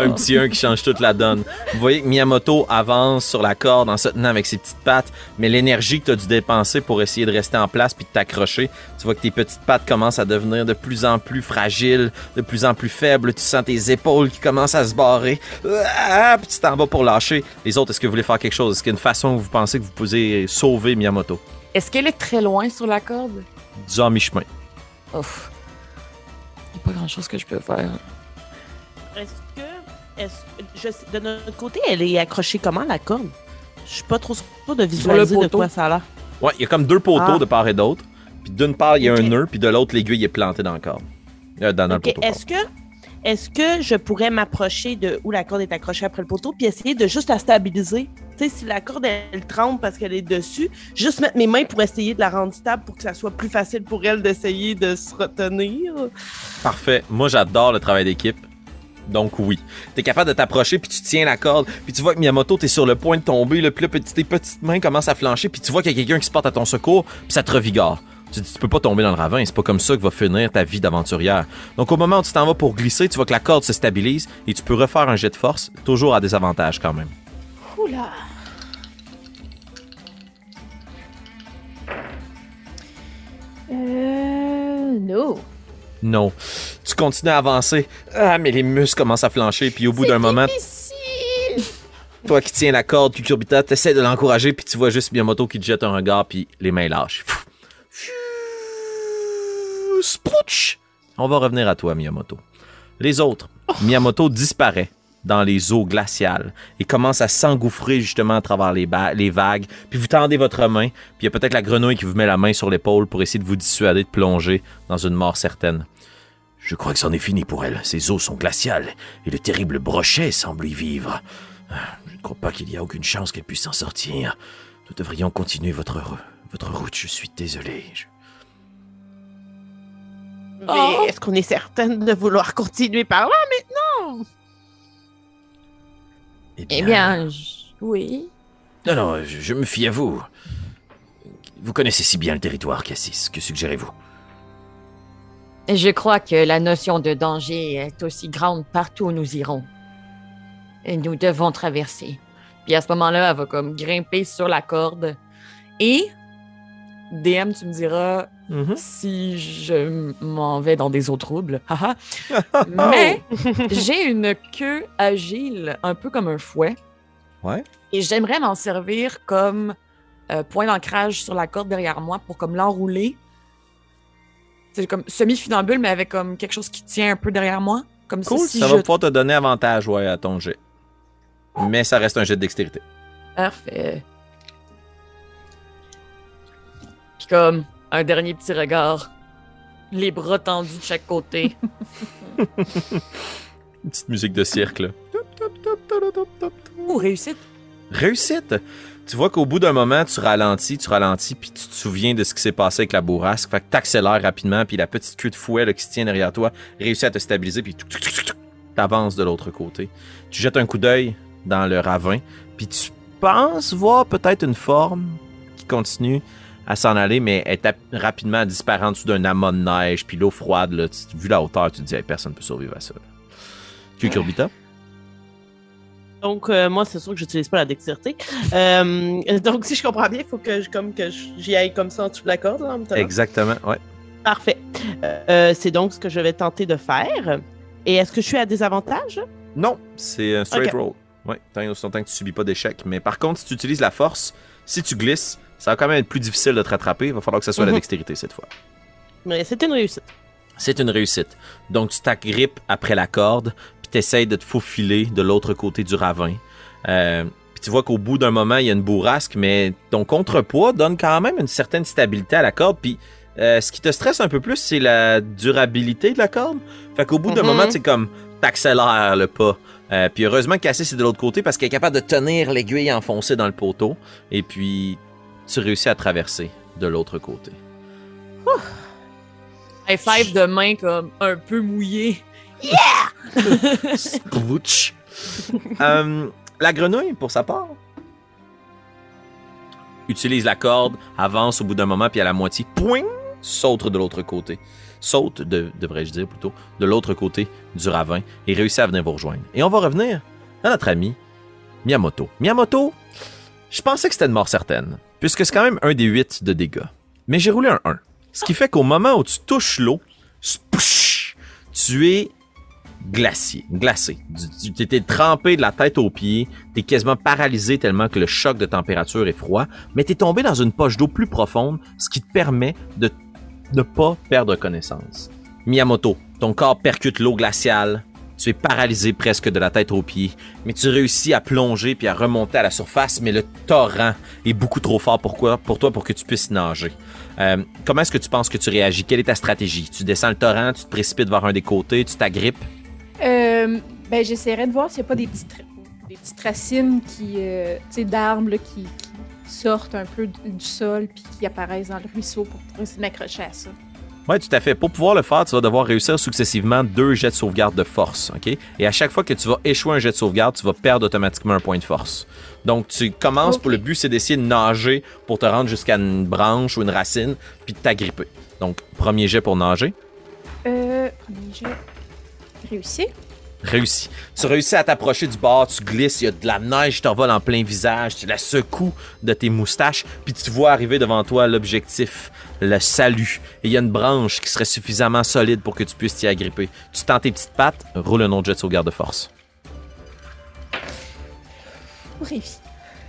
un petit 1 qui change toute la donne. Vous voyez que Miyamoto avance sur la corde en se tenant avec ses petites pattes, mais l'énergie que tu as dû dépenser pour essayer de rester en place puis de t'accrocher, tu vois que tes petites pattes commencent à devenir de plus en plus fragiles, de plus en plus faibles. Tu sens tes épaules qui commencent à se barrer. Ah, puis tu t'en vas pour lâcher. Les autres, est-ce que vous voulez faire quelque chose? Est-ce qu'il y a une façon où vous pensez que vous pouvez sauver Miyamoto? Est-ce qu'elle est très loin sur la corde? Disons mi-chemin. Ouf pas grand chose que je peux faire. Est-ce que. Est de notre côté, elle est accrochée comment, la corde? Je suis pas trop sûre de visualiser de quoi ça a l'air. Ouais, il y a comme deux poteaux ah. de part et d'autre. Puis d'une part, il y a un nœud, puis de l'autre, l'aiguille est plantée dans le corde. Euh, dans, le poteau. Est-ce que, est que je pourrais m'approcher de où la corde est accrochée après le poteau, puis essayer de juste la stabiliser? Tu sais, si la corde, elle, tremble parce qu'elle est dessus, juste mettre mes mains pour essayer de la rendre stable pour que ça soit plus facile pour elle d'essayer de se retenir. Parfait. Moi, j'adore le travail d'équipe. Donc oui, t'es capable de t'approcher puis tu tiens la corde, puis tu vois que Miyamoto t'es sur le point de tomber, le puis là, tes petites mains commencent à flancher, puis tu vois qu'il y a quelqu'un qui se porte à ton secours, puis ça te revigore. Tu, tu peux pas tomber dans le ravin, c'est pas comme ça que va finir ta vie d'aventurière. Donc au moment où tu t'en vas pour glisser, tu vois que la corde se stabilise et tu peux refaire un jet de force, toujours à désavantage quand même. Oula. Euh. Non. Non. Tu continues à avancer. Ah, mais les muscles commencent à flancher, puis au bout d'un moment. Toi qui tiens la corde, Cucurbita, t'essaies de l'encourager, puis tu vois juste Miyamoto qui te jette un regard, puis les mains lâchent. Sprouch! On va revenir à toi, Miyamoto. Les autres, Miyamoto disparaît dans les eaux glaciales et commence à s'engouffrer justement à travers les, vagues. Puis vous tendez votre main, puis il y a peut-être la grenouille qui vous met la main sur l'épaule pour essayer de vous dissuader de plonger dans une mort certaine. Je crois que c'en est fini pour elle. Ses eaux sont glaciales et le terrible brochet semble y vivre. Je ne crois pas qu'il y a aucune chance qu'elle puisse s'en sortir. Nous devrions continuer votre, votre route. Je suis désolé. Mais oh. est-ce qu'on est certaine de vouloir continuer par là maintenant? Eh bien, oui. Non, non, je, je, me fie à vous. Vous connaissez si bien le territoire, Cassis. Que suggérez-vous? Je crois que la notion de danger est aussi grande partout où nous irons. Et nous devons traverser. Puis à ce moment-là, elle va comme grimper sur la corde. Et, DM, tu me diras mm-hmm. si je m'en vais dans des eaux troubles. <laughs> Mais j'ai une queue agile, un peu comme un fouet. Ouais. Et j'aimerais m'en servir comme euh, point d'ancrage sur la corde derrière moi pour comme l'enrouler c'est comme semi-funambule, mais avec comme quelque chose qui tient un peu derrière moi. Comme cool, si ça va pouvoir te donner avantage, ouais, à ton jet. Mais ça reste un jet de dextérité. Parfait. Puis comme un dernier petit regard. Les bras tendus de chaque côté. Une <laughs> petite musique de cirque, là. Ouh, réussite. Réussite! tu vois qu'au bout d'un moment, tu ralentis, tu ralentis, puis tu te souviens de ce qui s'est passé avec la bourrasque. Fait que t'accélères rapidement, puis la petite queue de fouet qui se tient derrière toi réussit à te stabiliser, puis t'avances de l'autre côté. Tu jettes un coup d'œil dans le ravin, puis tu penses voir peut-être une forme qui continue à s'en aller, mais elle est rapidement disparaître en dessous d'un amas de neige, puis l'eau froide, là, vu la hauteur, tu te dis, personne ne peut survivre à ça. Cucurbita? Donc, euh, moi, c'est sûr que j'utilise pas la dextérité. Euh, <laughs> donc, si je comprends bien, il faut que, je, comme, que j'y aille comme ça en dessous de la corde. Là, Exactement, ouais. Parfait. Euh, c'est donc ce que je vais tenter de faire. Et est-ce que je suis à désavantage? Non, c'est un straight roll. Ouais, tant que tu subis pas d'échec. Mais par contre, si tu utilises la force, si tu glisses, ça va quand même être plus difficile de te rattraper. Il va falloir que ce soit la mhm. dextérité cette fois. Mais c'est une réussite. C'est une réussite. Donc, tu t'agrippes après la corde, t'essayes de te faufiler de l'autre côté du ravin. Euh, puis tu vois qu'au bout d'un moment, il y a une bourrasque, mais ton contrepoids donne quand même une certaine stabilité à la corde. Puis euh, ce qui te stresse un peu plus, c'est la durabilité de la corde. Fait qu'au bout d'un mhm. moment, c'est comme t'accélères le pas. Euh, puis heureusement, Cassie, c'est de l'autre côté parce qu'elle est capable de tenir l'aiguille enfoncée dans le poteau. Et puis, tu réussis à traverser de l'autre côté. High five de main comme un peu mouillé. Yeah! <laughs> Scrooge. Euh, la grenouille, pour sa part, utilise la corde, avance au bout d'un moment, puis à la moitié, point, saute de l'autre côté. Saute, devrais-je dire plutôt, de l'autre côté du ravin et réussit à venir vous rejoindre. Et on va revenir à notre ami Miyamoto. Miyamoto, je pensais que c'était une mort certaine, puisque c'est quand même un des huit de dégâts. Mais j'ai roulé un 1. Ce qui fait qu'au moment où tu touches l'eau, tu es glacier, glacé. Tu étais trempé de la tête aux pieds, t'es quasiment paralysé tellement que le choc de température est froid, mais t'es tombé dans une poche d'eau plus profonde, ce qui te permet de ne pas perdre connaissance. Miyamoto, ton corps percute l'eau glaciale, Tu es paralysé presque de la tête aux pieds, mais tu réussis à plonger puis à remonter à la surface, mais le torrent est beaucoup trop fort pour, toi pour que tu puisses nager. Euh, comment est-ce que tu penses que tu réagis? Quelle est ta stratégie? Tu descends le torrent, tu te précipites vers un des côtés, tu t'agrippes? Euh, ben, j'essaierai de voir s'il n'y a pas des petites, racines qui, euh, d'arbres qui, sortent un peu du sol puis qui apparaissent dans le ruisseau pour, pour essayer de m'accrocher à ça. Oui, tout à fait. Pour pouvoir le faire, tu vas devoir réussir successivement deux jets de sauvegarde de force. OK? Et à chaque fois que tu vas échouer un jet de sauvegarde, tu vas perdre automatiquement un point de force. Donc, tu commences pour le but, c'est d'essayer de nager pour te rendre jusqu'à une branche ou une racine, puis de t'agripper. Donc, premier jet pour nager. Euh, premier jet. Réussi. Réussi. Tu réussis à t'approcher du bord, tu glisses, il y a de la neige qui t'envole en plein visage, tu la secoues de tes moustaches, puis tu vois arriver devant toi l'objectif, le salut. Et il y a une branche qui serait suffisamment solide pour que tu puisses t'y agripper. Tu tends tes petites pattes, roule un autre jet de sauvegarde de force. Réussi.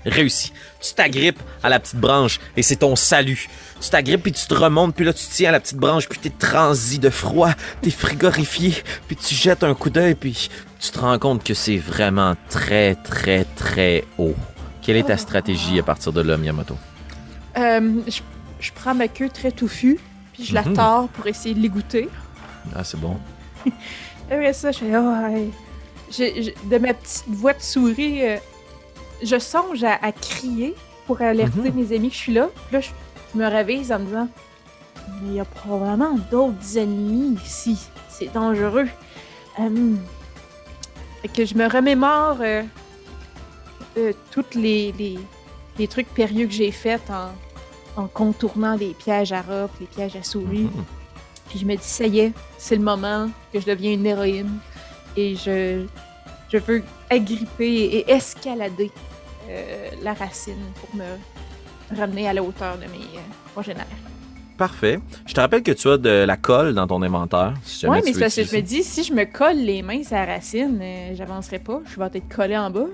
Réussi. Tu t'agrippes à la petite branche et c'est ton salut. Tu t'agrippes puis tu te remontes, puis là tu tiens à la petite branche, puis t'es transi de froid, t'es frigorifié, puis tu jettes un coup d'œil, puis tu te rends compte que c'est vraiment très, très, très haut. Quelle est ta stratégie à partir de là, Miyamoto? Euh, je, prends ma queue très touffue, puis je la mhm. tords pour essayer de l'égoutter. Ah, c'est bon. <laughs> Après ça, je fais, oh, de ma petite voix de souris, euh, je songe à, crier pour alerter mhm. mes amis que je suis là. Puis là, je, me réveille en me disant Mais il y a probablement d'autres ennemis ici. C'est dangereux. Euh, que je me remémore euh, euh, tous les, les, trucs périlleux que j'ai faits en, en, contournant les pièges à rats, les pièges à souris. Mhm. Puis je me dis, ça y est, c'est le moment que je deviens une héroïne. Et je, je veux agripper et escalader euh, la racine pour me ramener à la hauteur de mes euh, progénères. Parfait. Je te rappelle que tu as de la colle dans ton inventaire. oui, mais c'est parce que je me dis, si je me colle les mains sur la racine, euh, j'avancerai pas. Je vais être collé en bas.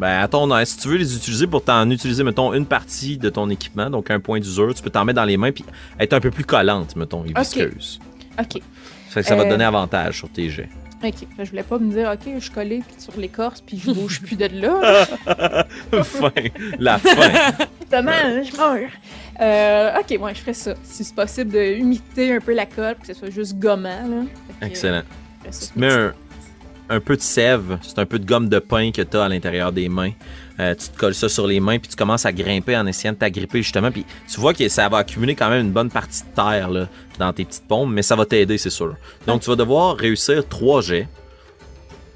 Ben, à ton aise, si tu veux les utiliser pour t'en utiliser, mettons, une partie de ton équipement, donc un point d'usure, tu peux t'en mettre dans les mains puis être un peu plus collante, mettons, et visqueuse. OK. Ça, ça va te donner avantage sur tes jets. Ok, je voulais pas me dire, ok, je suis collé sur l'écorce puis je bouge plus de là. <laughs> fin, la fin. <laughs> Demain, je meurs. Euh, ok, moi, je ferais ça. Si c'est possible de humecter un peu la colle, que ce soit juste gommant. Là. Excellent. te mets un, un, peu de sève, c'est un peu de gomme de pain que tu as à l'intérieur des mains. Euh, tu te colles ça sur les mains, puis tu commences à grimper en essayant de t'agripper justement. Puis tu vois que ça va accumuler quand même une bonne partie de terre là, dans tes petites pompes, mais ça va t'aider, c'est sûr. Donc tu vas devoir réussir trois jets.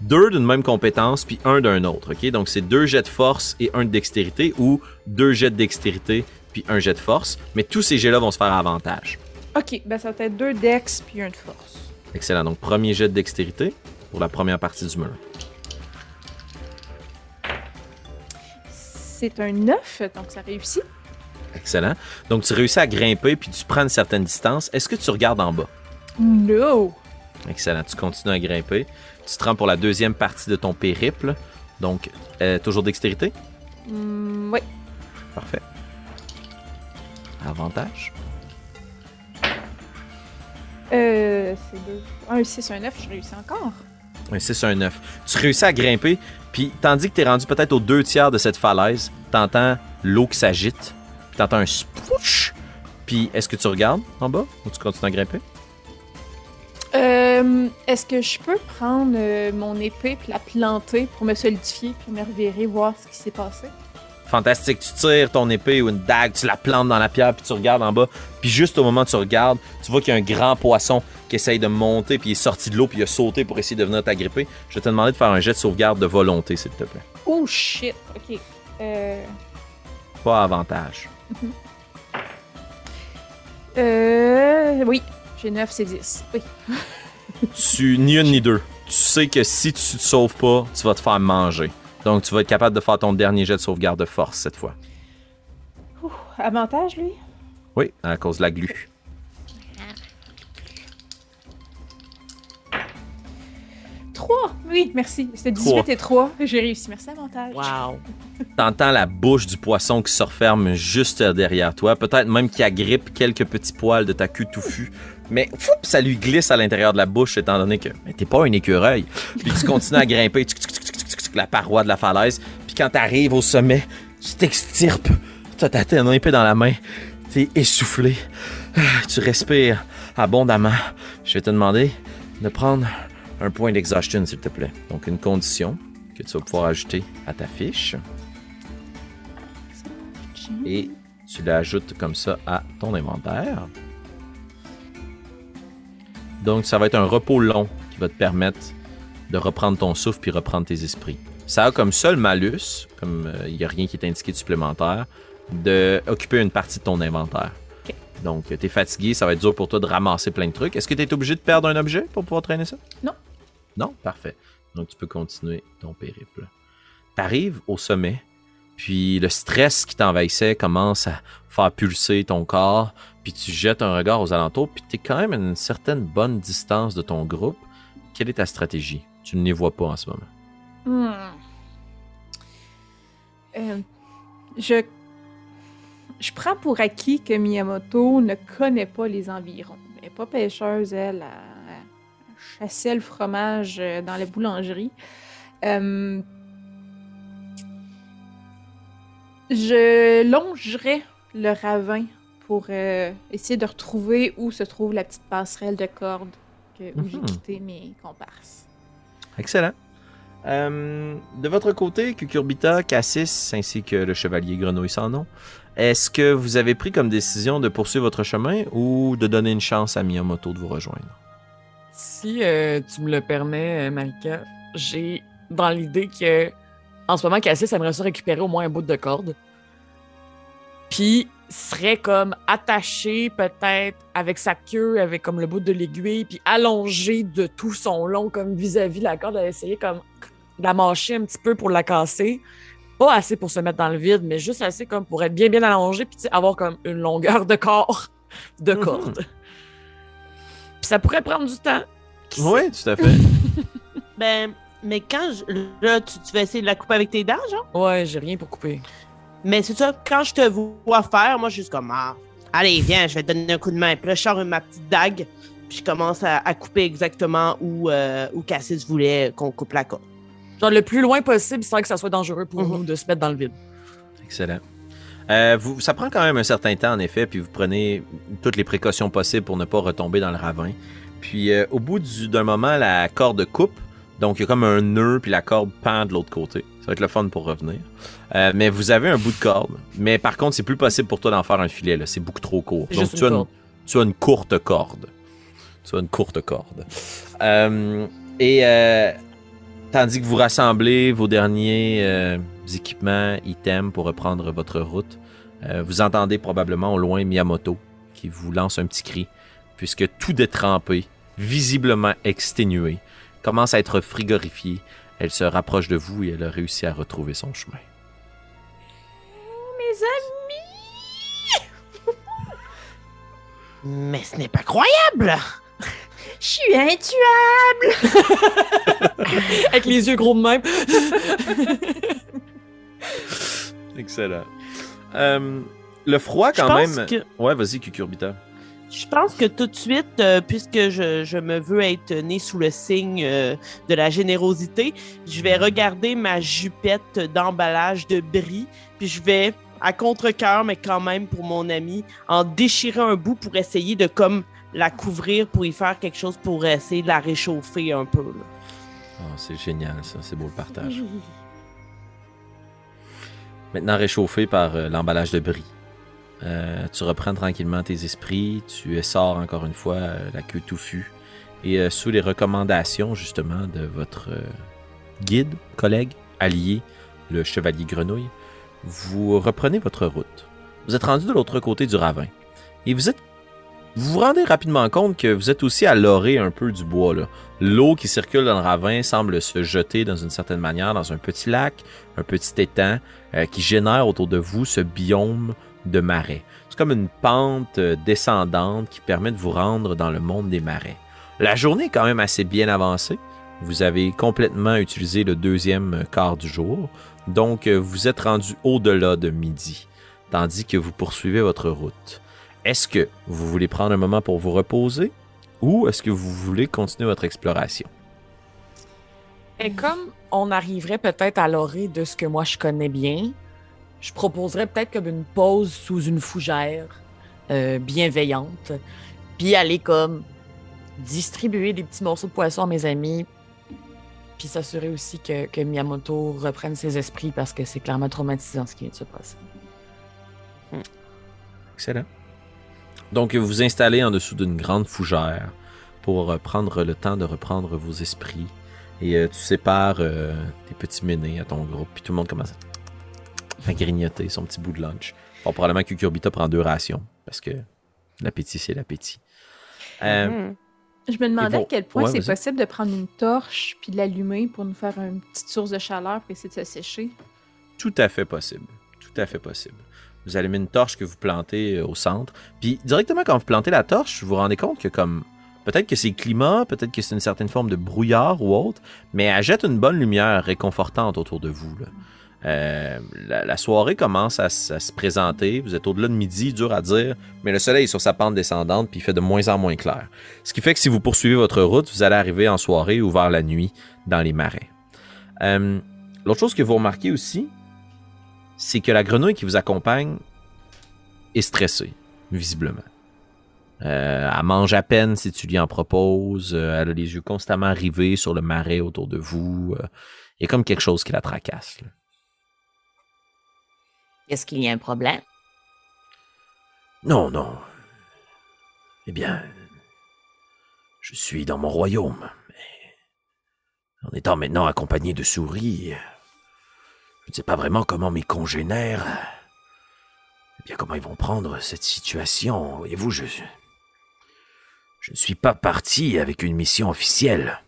Deux d'une même compétence, puis un d'un autre. ok? Donc c'est deux jets de force et un de dextérité, ou deux jets de dextérité, puis un jet de force. Mais tous ces jets-là vont se faire à avantage. Ok, ben ça va être deux dex, puis un de force. Excellent. Donc premier jet de dextérité pour la première partie du mur. c'est un 9, donc ça réussit. Excellent. Donc, tu réussis à grimper puis tu prends une certaine distance. Est-ce que tu regardes en bas? No! Excellent. Tu continues à grimper. Tu te rends pour la deuxième partie de ton périple. Donc, euh, toujours dextérité? Mm, oui. Parfait. Avantage? Euh, c'est deux. Un 6, un 9, je réussis encore. Un 6, un 9. Tu réussis à grimper, puis tandis que tu es rendu peut-être aux deux tiers de cette falaise, t'entends l'eau qui s'agite, puis t'entends un spouch. Puis est-ce que tu regardes en bas ou tu continues à grimper? Euh, est-ce que je peux prendre euh, mon épée puis la planter pour me solidifier puis me revirer voir ce qui s'est passé? fantastique. Tu tires ton épée ou une dague, tu la plantes dans la pierre, puis tu regardes en bas. Puis juste au moment où tu regardes, tu vois qu'il y a un grand poisson qui essaye de monter, puis il est sorti de l'eau, puis il a sauté pour essayer de venir t'agripper. Je vais te demander de faire un jet de sauvegarde de volonté, s'il te plaît. Oh shit, ok. Euh... Pas avantage. Mhm. Euh. Oui, j'ai 9, c'est 10. Oui. <laughs> tu, ni une ni deux. Tu sais que si tu te sauves pas, tu vas te faire manger. Donc, tu vas être capable de faire ton dernier jet de sauvegarde de force cette fois. avantage, lui? Oui, à cause de la glu. 3! Oui, merci. C'était 18 et 3. J'ai réussi. Merci, avantage. Wow. T'entends la bouche du poisson qui se referme juste derrière toi. Peut-être même qu'il agrippe quelques petits poils de ta queue touffue. Mais fou, ça lui glisse à l'intérieur de la bouche, étant donné que t'es pas un écureuil. Puis tu continues à grimper la paroi de la falaise. Puis quand t'arrives au sommet, tu t'extirpes. T'as ta tête épée dans la main. T'es essoufflé. Tu respires abondamment. Je vais te demander de prendre un point d'exhaustion, s'il te plaît. Donc, une condition que tu vas pouvoir ajouter à ta fiche. Et tu l'ajoutes comme ça à ton inventaire. Donc, ça va être un repos long qui va te permettre de reprendre ton souffle puis reprendre tes esprits. Ça a comme seul malus, comme euh, il n'y a rien qui est indiqué de supplémentaire, de occuper une partie de ton inventaire. Donc, tu es fatigué, ça va être dur pour toi de ramasser plein de trucs. Est-ce que tu es obligé de perdre un objet pour pouvoir traîner ça? Non. Non? Parfait. Donc, tu peux continuer ton périple. Tu arrives au sommet, puis le stress qui t'envahissait commence à faire pulser ton corps, puis tu jettes un regard aux alentours, puis tu es quand même à une certaine bonne distance de ton groupe. Quelle est ta stratégie? Tu ne les vois pas en ce moment. Hmm. Euh, je je prends pour acquis que Miyamoto ne connaît pas les environs. Elle n'est pas pêcheuse, elle, elle, chassait le fromage euh, dans la boulangerie. Euh, je longerai le ravin pour euh, essayer de retrouver où se trouve la petite passerelle de corde que, où j'ai mhm. quitté mes comparses. Excellent. de votre côté, Cucurbita, Cassis ainsi que le chevalier Grenouille sans nom est-ce que vous avez pris comme décision de poursuivre votre chemin ou de donner une chance à Miyamoto de vous rejoindre? Si euh, tu me le permets, euh, Malika, j'ai dans l'idée que en ce moment, Cassis aimerait se récupérer au moins un bout de corde. Puis serait comme attaché peut-être avec sa queue, avec comme le bout de l'aiguille, puis allongé de tout son long comme vis-à-vis -vis la corde, à essayer comme de la mâcher un petit peu pour la casser pas assez pour se mettre dans le vide, mais juste assez comme pour être bien bien allongé puis avoir comme une longueur de corps <laughs> de mhm. corde. Puis ça pourrait prendre du temps. Oui, tout à fait. <laughs> ben, mais quand là, tu, vas essayer de la couper avec tes dents, genre? Ouais, j'ai rien pour couper. Mais c'est ça, quand je te vois faire, moi, je suis juste comme, ah, allez, viens, je vais te donner un coup de main. Puis là, je sors ma petite dague, puis je commence à, couper exactement où, euh, où Cassis voulait qu'on coupe la corde. Genre le plus loin possible sans que ça soit dangereux pour nous mhm. de se mettre dans le vide. Excellent. Euh, vous, ça prend quand même un certain temps, en effet, puis vous prenez toutes les précautions possibles pour ne pas retomber dans le ravin. Puis euh, au bout d'un moment, la corde coupe. Donc il y a comme un nœud, puis la corde pend de l'autre côté. Ça va être le fun pour revenir. Euh, mais vous avez un bout de corde. Mais par contre, c'est plus possible pour toi d'en faire un filet. C'est beaucoup trop court. Donc tu as, une, tu as, une, courte corde. Tu as une courte corde. et Tandis que vous rassemblez vos derniers euh, équipements, items pour reprendre votre route, euh, vous entendez probablement au loin Miyamoto qui vous lance un petit cri, puisque tout détrempé, visiblement exténué, commence à être frigorifié. Elle se rapproche de vous et elle a réussi à retrouver son chemin. Mes amis! Mais ce n'est pas croyable! Je suis intuable! <laughs> Avec les yeux gros de même. <laughs> Excellent. Euh, le froid, quand même. Ouais, vas-y, Cucurbita. Je pense que tout de suite, euh, puisque je, me veux être né sous le signe euh, de la générosité, je vais regarder ma jupette d'emballage de bris, puis je vais, à contre-coeur, mais quand même pour mon ami, en déchirer un bout pour essayer de comme la couvrir pour y faire quelque chose pour essayer de la réchauffer un peu. Oh, c'est génial, ça. C'est beau le partage. Maintenant réchauffé par euh, l'emballage de bris. Euh, tu reprends tranquillement tes esprits, tu sors encore une fois euh, la queue touffue. Et sous les recommandations justement de votre guide, collègue, allié, le chevalier grenouille, vous reprenez votre route. Vous êtes rendu de l'autre côté du ravin. Et vous êtes vous vous rendez rapidement compte que vous êtes aussi à l'orée un peu du bois. L'eau qui circule dans le ravin semble se jeter dans une certaine manière dans un petit lac, un petit étang euh, qui génère autour de vous ce biome de marais. C'est comme une pente euh, descendante qui permet de vous rendre dans le monde des marais. La journée est quand même assez bien avancée. Vous avez complètement utilisé le deuxième quart du jour, donc vous êtes rendu au-delà de midi, tandis que vous poursuivez votre route. Est-ce que vous voulez prendre un moment pour vous reposer ou est-ce que vous voulez continuer votre exploration? Et comme on arriverait peut-être à l'orée de ce que moi je connais bien, je proposerais peut-être comme une pause sous une fougère euh, bienveillante, puis aller comme distribuer des petits morceaux de poisson à mes amis, puis s'assurer aussi que, que, Miyamoto reprenne ses esprits parce que c'est clairement traumatisant ce qui vient de se passer. Excellent. Donc, vous vous installez en dessous d'une grande fougère pour prendre le temps de reprendre vos esprits. Et euh, tu sépares euh, tes petits ménés à ton groupe, puis tout le monde commence à grignoter son petit bout de lunch. Bon, probablement que Kurbita prend deux rations, parce que l'appétit, c'est l'appétit. Euh, mm-hmm. Je me demandais à quel point c'est possible de prendre une torche puis de l'allumer pour nous faire une petite source de chaleur pour essayer de se sécher. Tout à fait possible. Tout à fait possible. Vous allumez une torche que vous plantez euh, au centre. Puis directement quand vous plantez la torche, vous vous rendez compte que comme peut-être que c'est climat, peut-être que c'est une certaine forme de brouillard ou autre, mais elle jette une bonne lumière réconfortante autour de vous. Euh, la, soirée commence à, se présenter. Vous êtes au-delà de midi, dur à dire, mais le soleil est sur sa pente descendante puis il fait de moins en moins clair. Ce qui fait que si vous poursuivez votre route, vous allez arriver en soirée ou vers la nuit dans les marais. Euh, l'autre chose que vous remarquez aussi, c'est que la grenouille qui vous accompagne est stressée, visiblement. Euh, elle mange à peine si tu lui en proposes. Euh, elle a les yeux constamment rivés sur le marais autour de vous. Euh, il y a comme quelque chose qui la tracasse. Est-ce qu'il y a un problème? Non, non. Eh bien, je suis dans mon royaume. En étant maintenant accompagné de souris, je ne sais pas vraiment comment mes congénères. Eh bien, comment ils vont prendre cette situation. Voyez-vous, je. Je ne suis pas parti avec une mission officielle.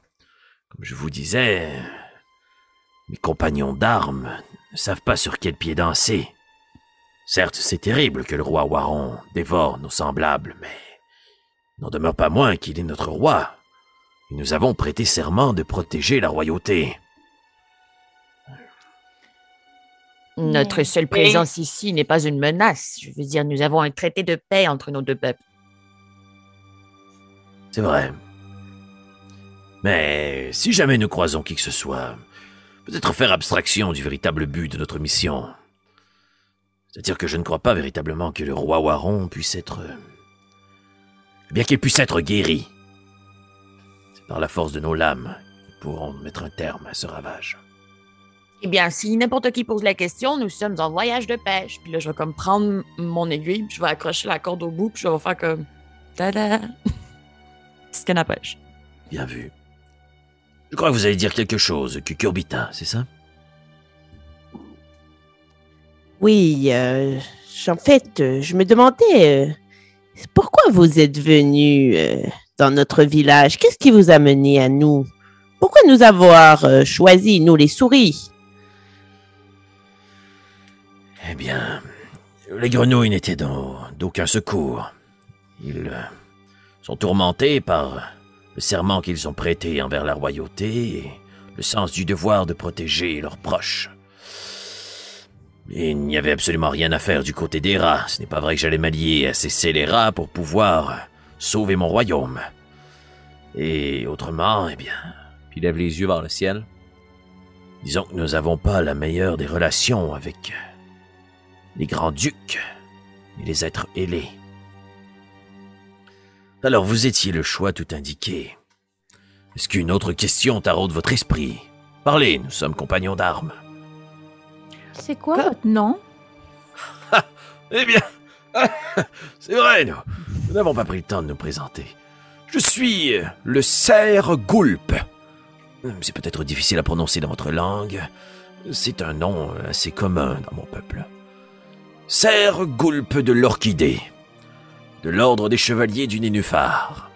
Comme je vous disais, mes compagnons d'armes ne savent pas sur quel pied danser. Certes, c'est terrible que le roi Waron dévore nos semblables, mais n'en demeure pas moins qu'il est notre roi, et nous avons prêté serment de protéger la royauté. Notre seule présence ici n'est pas une menace. Je veux dire, nous avons un traité de paix entre nos deux peuples. C'est vrai. Mais si jamais nous croisons qui que ce soit, peut-être faire abstraction du véritable but de notre mission. C'est-à-dire que je ne crois pas véritablement que le roi Waron puisse être... Eh bien qu'il puisse être guéri. C'est par la force de nos lames que nous pourrons mettre un terme à ce ravage. Eh bien, si n'importe qui pose la question, nous sommes en voyage de pêche. Puis là, je vais comme prendre mon aiguille, puis je vais accrocher la corde au bout, puis je vais faire comme. Tada! <laughs> Petite canne à pêche. Bien vu. Je crois que vous allez dire quelque chose, Cucurbita, c'est ça? Oui, euh, en fait, euh, je me demandais euh, pourquoi vous êtes venu euh, dans notre village? Qu'est-ce qui vous a mené à nous? Pourquoi nous avoir choisi, nous les souris? Eh bien, les grenouilles n'étaient d'aucun secours. Ils euh, sont tourmentés par le serment qu'ils ont prêté envers la royauté et le sens du devoir de protéger leurs proches. Il n'y avait absolument rien à faire du côté des rats. Ce n'est pas vrai que j'allais m'allier à ces scélérats pour pouvoir sauver mon royaume. Et autrement, eh bien. Puis lève les yeux vers le ciel. Disons que nous n'avons pas la meilleure des relations avec les grands-ducs et les êtres ailés. Alors vous étiez le choix tout indiqué. Est-ce qu'une autre question taraude votre esprit? Parlez, nous sommes compagnons d'armes. C'est quoi votre nom? Eh bien, c'est vrai, nous. Nous n'avons pas pris le temps de nous présenter. Je suis le Serre Goulp. C'est peut-être difficile à prononcer dans votre langue. C'est un nom assez commun dans mon peuple. Serre Goulpe de l'Orchidée, de l'ordre des chevaliers du Nénuphar.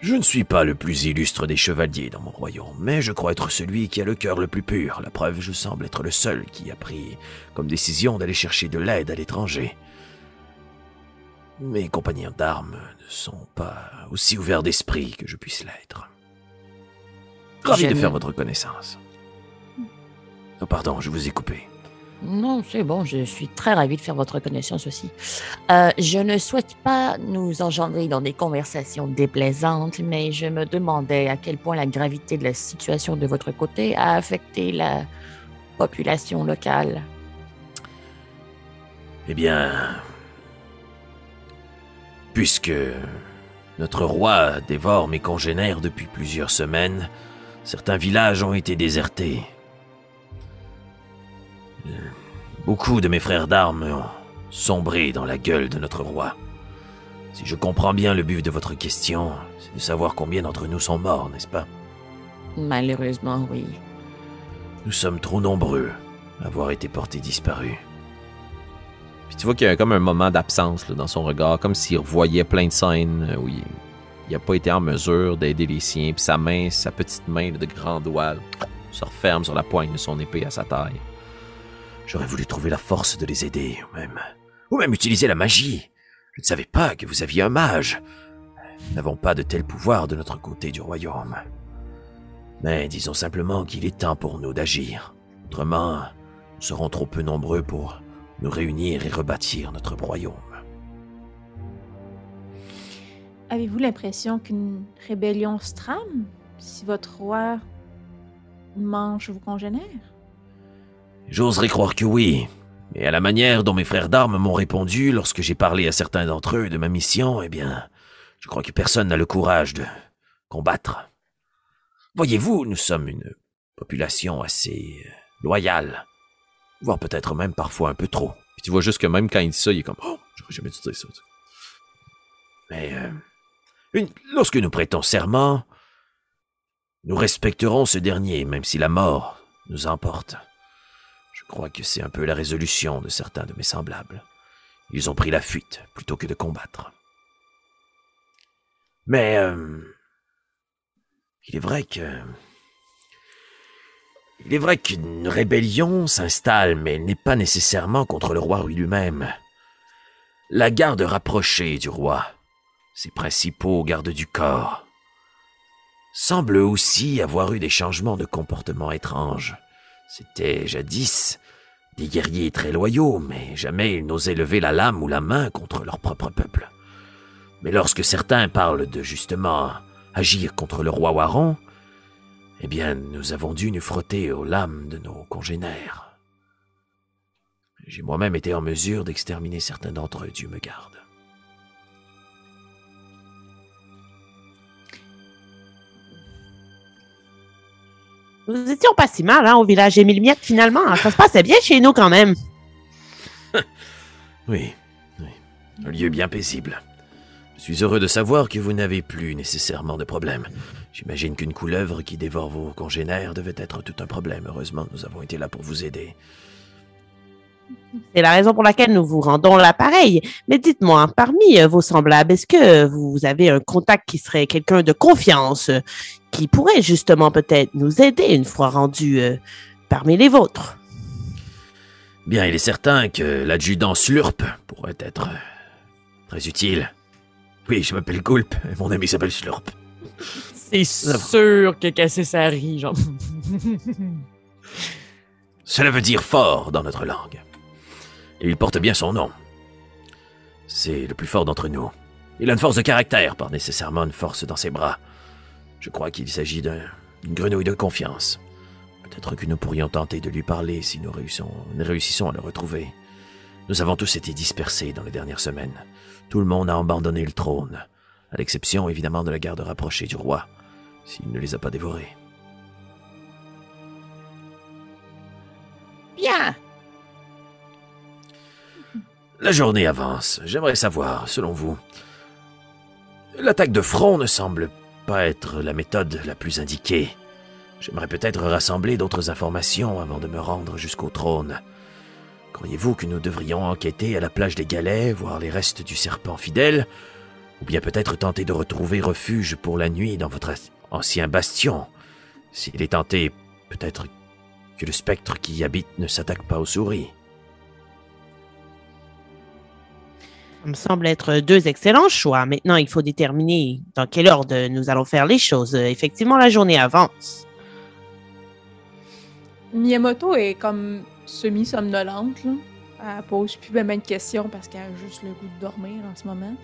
Je ne suis pas le plus illustre des chevaliers dans mon royaume, mais je crois être celui qui a le cœur le plus pur. La preuve, je semble être le seul qui a pris comme décision d'aller chercher de l'aide à l'étranger. Mes compagnons d'armes ne sont pas aussi ouverts d'esprit que je puisse l'être. Ravi de faire votre connaissance. Oh, pardon, je vous ai coupé. Non, c'est bon, je suis très ravi de faire votre connaissance aussi. Euh, je ne souhaite pas nous engendrer dans des conversations déplaisantes, mais je me demandais à quel point la gravité de la situation de votre côté a affecté la population locale. Eh bien, puisque notre roi dévore mes congénères depuis plusieurs semaines, certains villages ont été désertés. Beaucoup de mes frères d'armes ont sombré dans la gueule de notre roi. Si je comprends bien le but de votre question, c'est de savoir combien d'entre nous sont morts, n'est-ce pas? Malheureusement, oui. Nous sommes trop nombreux à avoir été portés disparus. Puis tu vois qu'il y a comme un moment d'absence dans son regard, comme s'il revoyait plein de scènes où il n'a pas été en mesure d'aider les siens, puis sa main, sa petite main de grand doigt, se referme sur la poigne de son épée à sa taille. J'aurais voulu trouver la force de les aider, ou même, utiliser la magie. Je ne savais pas que vous aviez un mage. Nous n'avons pas de tel pouvoir de notre côté du royaume. Mais disons simplement qu'il est temps pour nous d'agir. Autrement, nous serons trop peu nombreux pour nous réunir et rebâtir notre royaume. Avez-vous l'impression qu'une rébellion se trame si votre roi mange vos congénères? J'oserais croire que oui, mais à la manière dont mes frères d'armes m'ont répondu lorsque j'ai parlé à certains d'entre eux de ma mission, eh bien, je crois que personne n'a le courage de combattre. Voyez-vous, nous sommes une population assez euh, loyale, voire peut-être même parfois un peu trop. Puis tu vois juste que même quand il dit ça, il est comme Oh, j'aurais jamais dû dire ça. Mais euh, lorsque nous prêtons serment, nous respecterons ce dernier, même si la mort nous emporte. Je crois que c'est un peu la résolution de certains de mes semblables. Ils ont pris la fuite plutôt que de combattre. Mais euh, il est vrai que il est vrai qu'une rébellion s'installe, mais n'est pas nécessairement contre le roi lui-même. La garde rapprochée du roi, ses principaux gardes du corps, semble aussi avoir eu des changements de comportement étranges. C'était jadis des guerriers très loyaux, mais jamais ils n'osaient lever la lame ou la main contre leur propre peuple. Mais lorsque certains parlent de justement agir contre le roi Waron, eh bien, nous avons dû nous frotter aux lames de nos congénères. J'ai moi-même été en mesure d'exterminer certains d'entre eux, Dieu me garde. Nous étions pas si mal hein, au village Émile Miette, finalement. Ça se passait bien chez nous quand même. <laughs> oui, oui. Un lieu bien paisible. Je suis heureux de savoir que vous n'avez plus nécessairement de problème. J'imagine qu'une couleuvre qui dévore vos congénères devait être tout un problème. Heureusement, nous avons été là pour vous aider. C'est la raison pour laquelle nous vous rendons l'appareil. Mais dites-moi, parmi euh, vos semblables, est-ce que vous avez un contact qui serait quelqu'un de confiance, qui pourrait justement peut-être nous aider une fois rendu euh, parmi les vôtres? Bien, il est certain que l'adjudant Slurp pourrait être euh, très utile. Oui, je m'appelle Gulp et mon ami s'appelle Slurp. C'est sûr que casser sa rit, genre. Cela veut dire fort dans notre langue. Il porte bien son nom. C'est le plus fort d'entre nous. Il a une force de caractère, pas nécessairement une force dans ses bras. Je crois qu'il s'agit d'une grenouille de confiance. Peut-être que nous pourrions tenter de lui parler si nous réussissons, nous réussissons à le retrouver. Nous avons tous été dispersés dans les dernières semaines. Tout le monde a abandonné le trône, à l'exception évidemment de la garde rapprochée du roi, s'il ne les a pas dévorés. Bien. La journée avance. J'aimerais savoir, selon vous, l'attaque de front ne semble pas être la méthode la plus indiquée. J'aimerais peut-être rassembler d'autres informations avant de me rendre jusqu'au trône. Croyez-vous que nous devrions enquêter à la plage des Galets, voir les restes du serpent fidèle, ou bien peut-être tenter de retrouver refuge pour la nuit dans votre ancien bastion? S'il est tenté, peut-être que le spectre qui y habite ne s'attaque pas aux souris. Me semble être deux excellents choix. Maintenant, il faut déterminer dans quel ordre nous allons faire les choses. Effectivement, la journée avance. Miyamoto est comme semi-somnolente. Elle pose plus même de questions parce qu'elle a juste le goût de dormir en ce moment.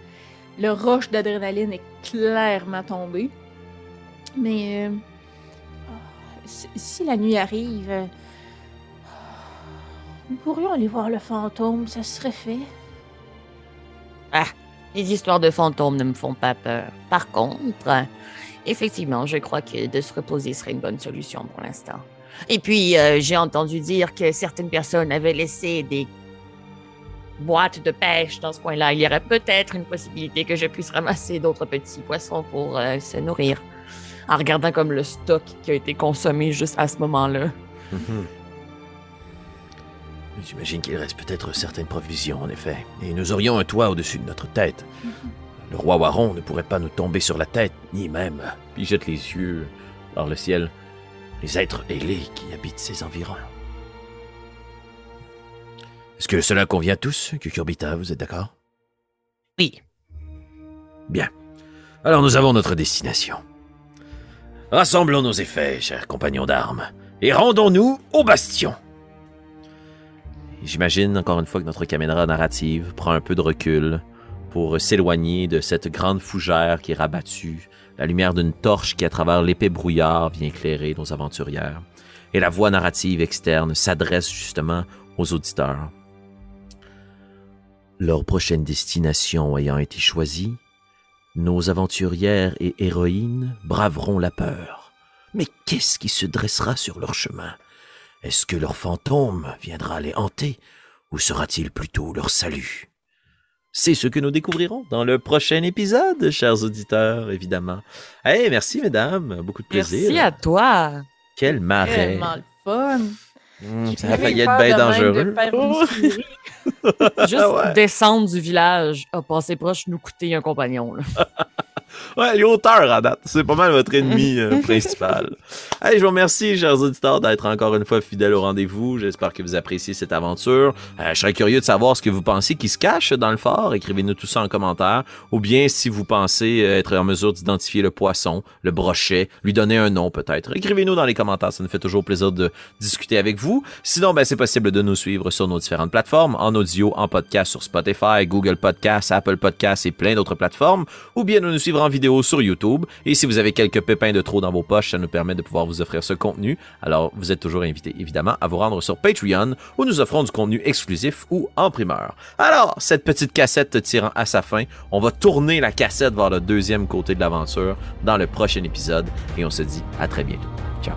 Le roche d'adrénaline est clairement tombé. Mais euh, si la nuit arrive, euh, nous pourrions aller voir le fantôme, ça serait fait. Ah, les histoires de fantômes ne me font pas peur. Par contre, effectivement, je crois que de se reposer serait une bonne solution pour l'instant. Et puis, euh, j'ai entendu dire que certaines personnes avaient laissé des boîtes de pêche dans ce coin-là. Il y aurait peut-être une possibilité que je puisse ramasser d'autres petits poissons pour euh, se nourrir. En regardant comme le stock qui a été consommé juste à ce moment-là. J'imagine qu'il reste peut-être certaines provisions, en effet. Et nous aurions un toit au-dessus de notre tête. Le roi Waron ne pourrait pas nous tomber sur la tête, ni même. Puis jette les yeux vers le ciel. Les êtres ailés qui habitent ces environs. Est-ce que cela convient à tous, Cucurbita, vous êtes d'accord? Oui. Bien. Alors nous avons notre destination. Rassemblons nos effets, chers compagnons d'armes, et rendons-nous au bastion. J'imagine encore une fois que notre caméra narrative prend un peu de recul pour s'éloigner de cette grande fougère qui est rabattue, la lumière d'une torche qui à travers l'épais brouillard vient éclairer nos aventurières, et la voix narrative externe s'adresse justement aux auditeurs. Leur prochaine destination ayant été choisie, nos aventurières et héroïnes braveront la peur. Mais qu'est-ce qui se dressera sur leur chemin? Est-ce que leur fantôme viendra les hanter ou sera-t-il plutôt leur salut? C'est ce que nous découvrirons dans le prochain épisode, chers auditeurs, évidemment. Hey, merci, mesdames. Beaucoup de plaisir. Merci à toi. Quel marais. Tellement le fun. Mmh, ça a failli être bien dangereux. <laughs> Juste descendre du village a passé proche nous coûter un compagnon. <laughs> ouais, les hauteurs à date. C'est pas mal votre ennemi euh, <laughs> principal. Allez, je vous remercie, chers auditeurs, d'être encore une fois fidèles au rendez-vous. J'espère que vous appréciez cette aventure. Euh, je serais curieux de savoir ce que vous pensez qui se cache dans le fort. Écrivez-nous tout ça en commentaire. Ou bien si vous pensez euh, être en mesure d'identifier le poisson, le brochet, lui donner un nom peut-être. Écrivez-nous dans les commentaires. Ça nous fait toujours plaisir de discuter avec vous. Sinon, ben, c'est possible de nous suivre sur nos différentes plateformes, en audio, en podcast sur Spotify, Google Podcasts, Apple Podcasts et plein d'autres plateformes. Ou bien de nous suivre en vidéo sur YouTube. Et si vous avez quelques pépins de trop dans vos poches, ça nous permet de pouvoir vous offrir ce contenu. Alors, vous êtes toujours invité, évidemment, à vous rendre sur Patreon où nous offrons du contenu exclusif ou en primeur. Alors, cette petite cassette tirant à sa fin, on va tourner la cassette vers le deuxième côté de l'aventure dans le prochain épisode et on se dit à très bientôt. Ciao.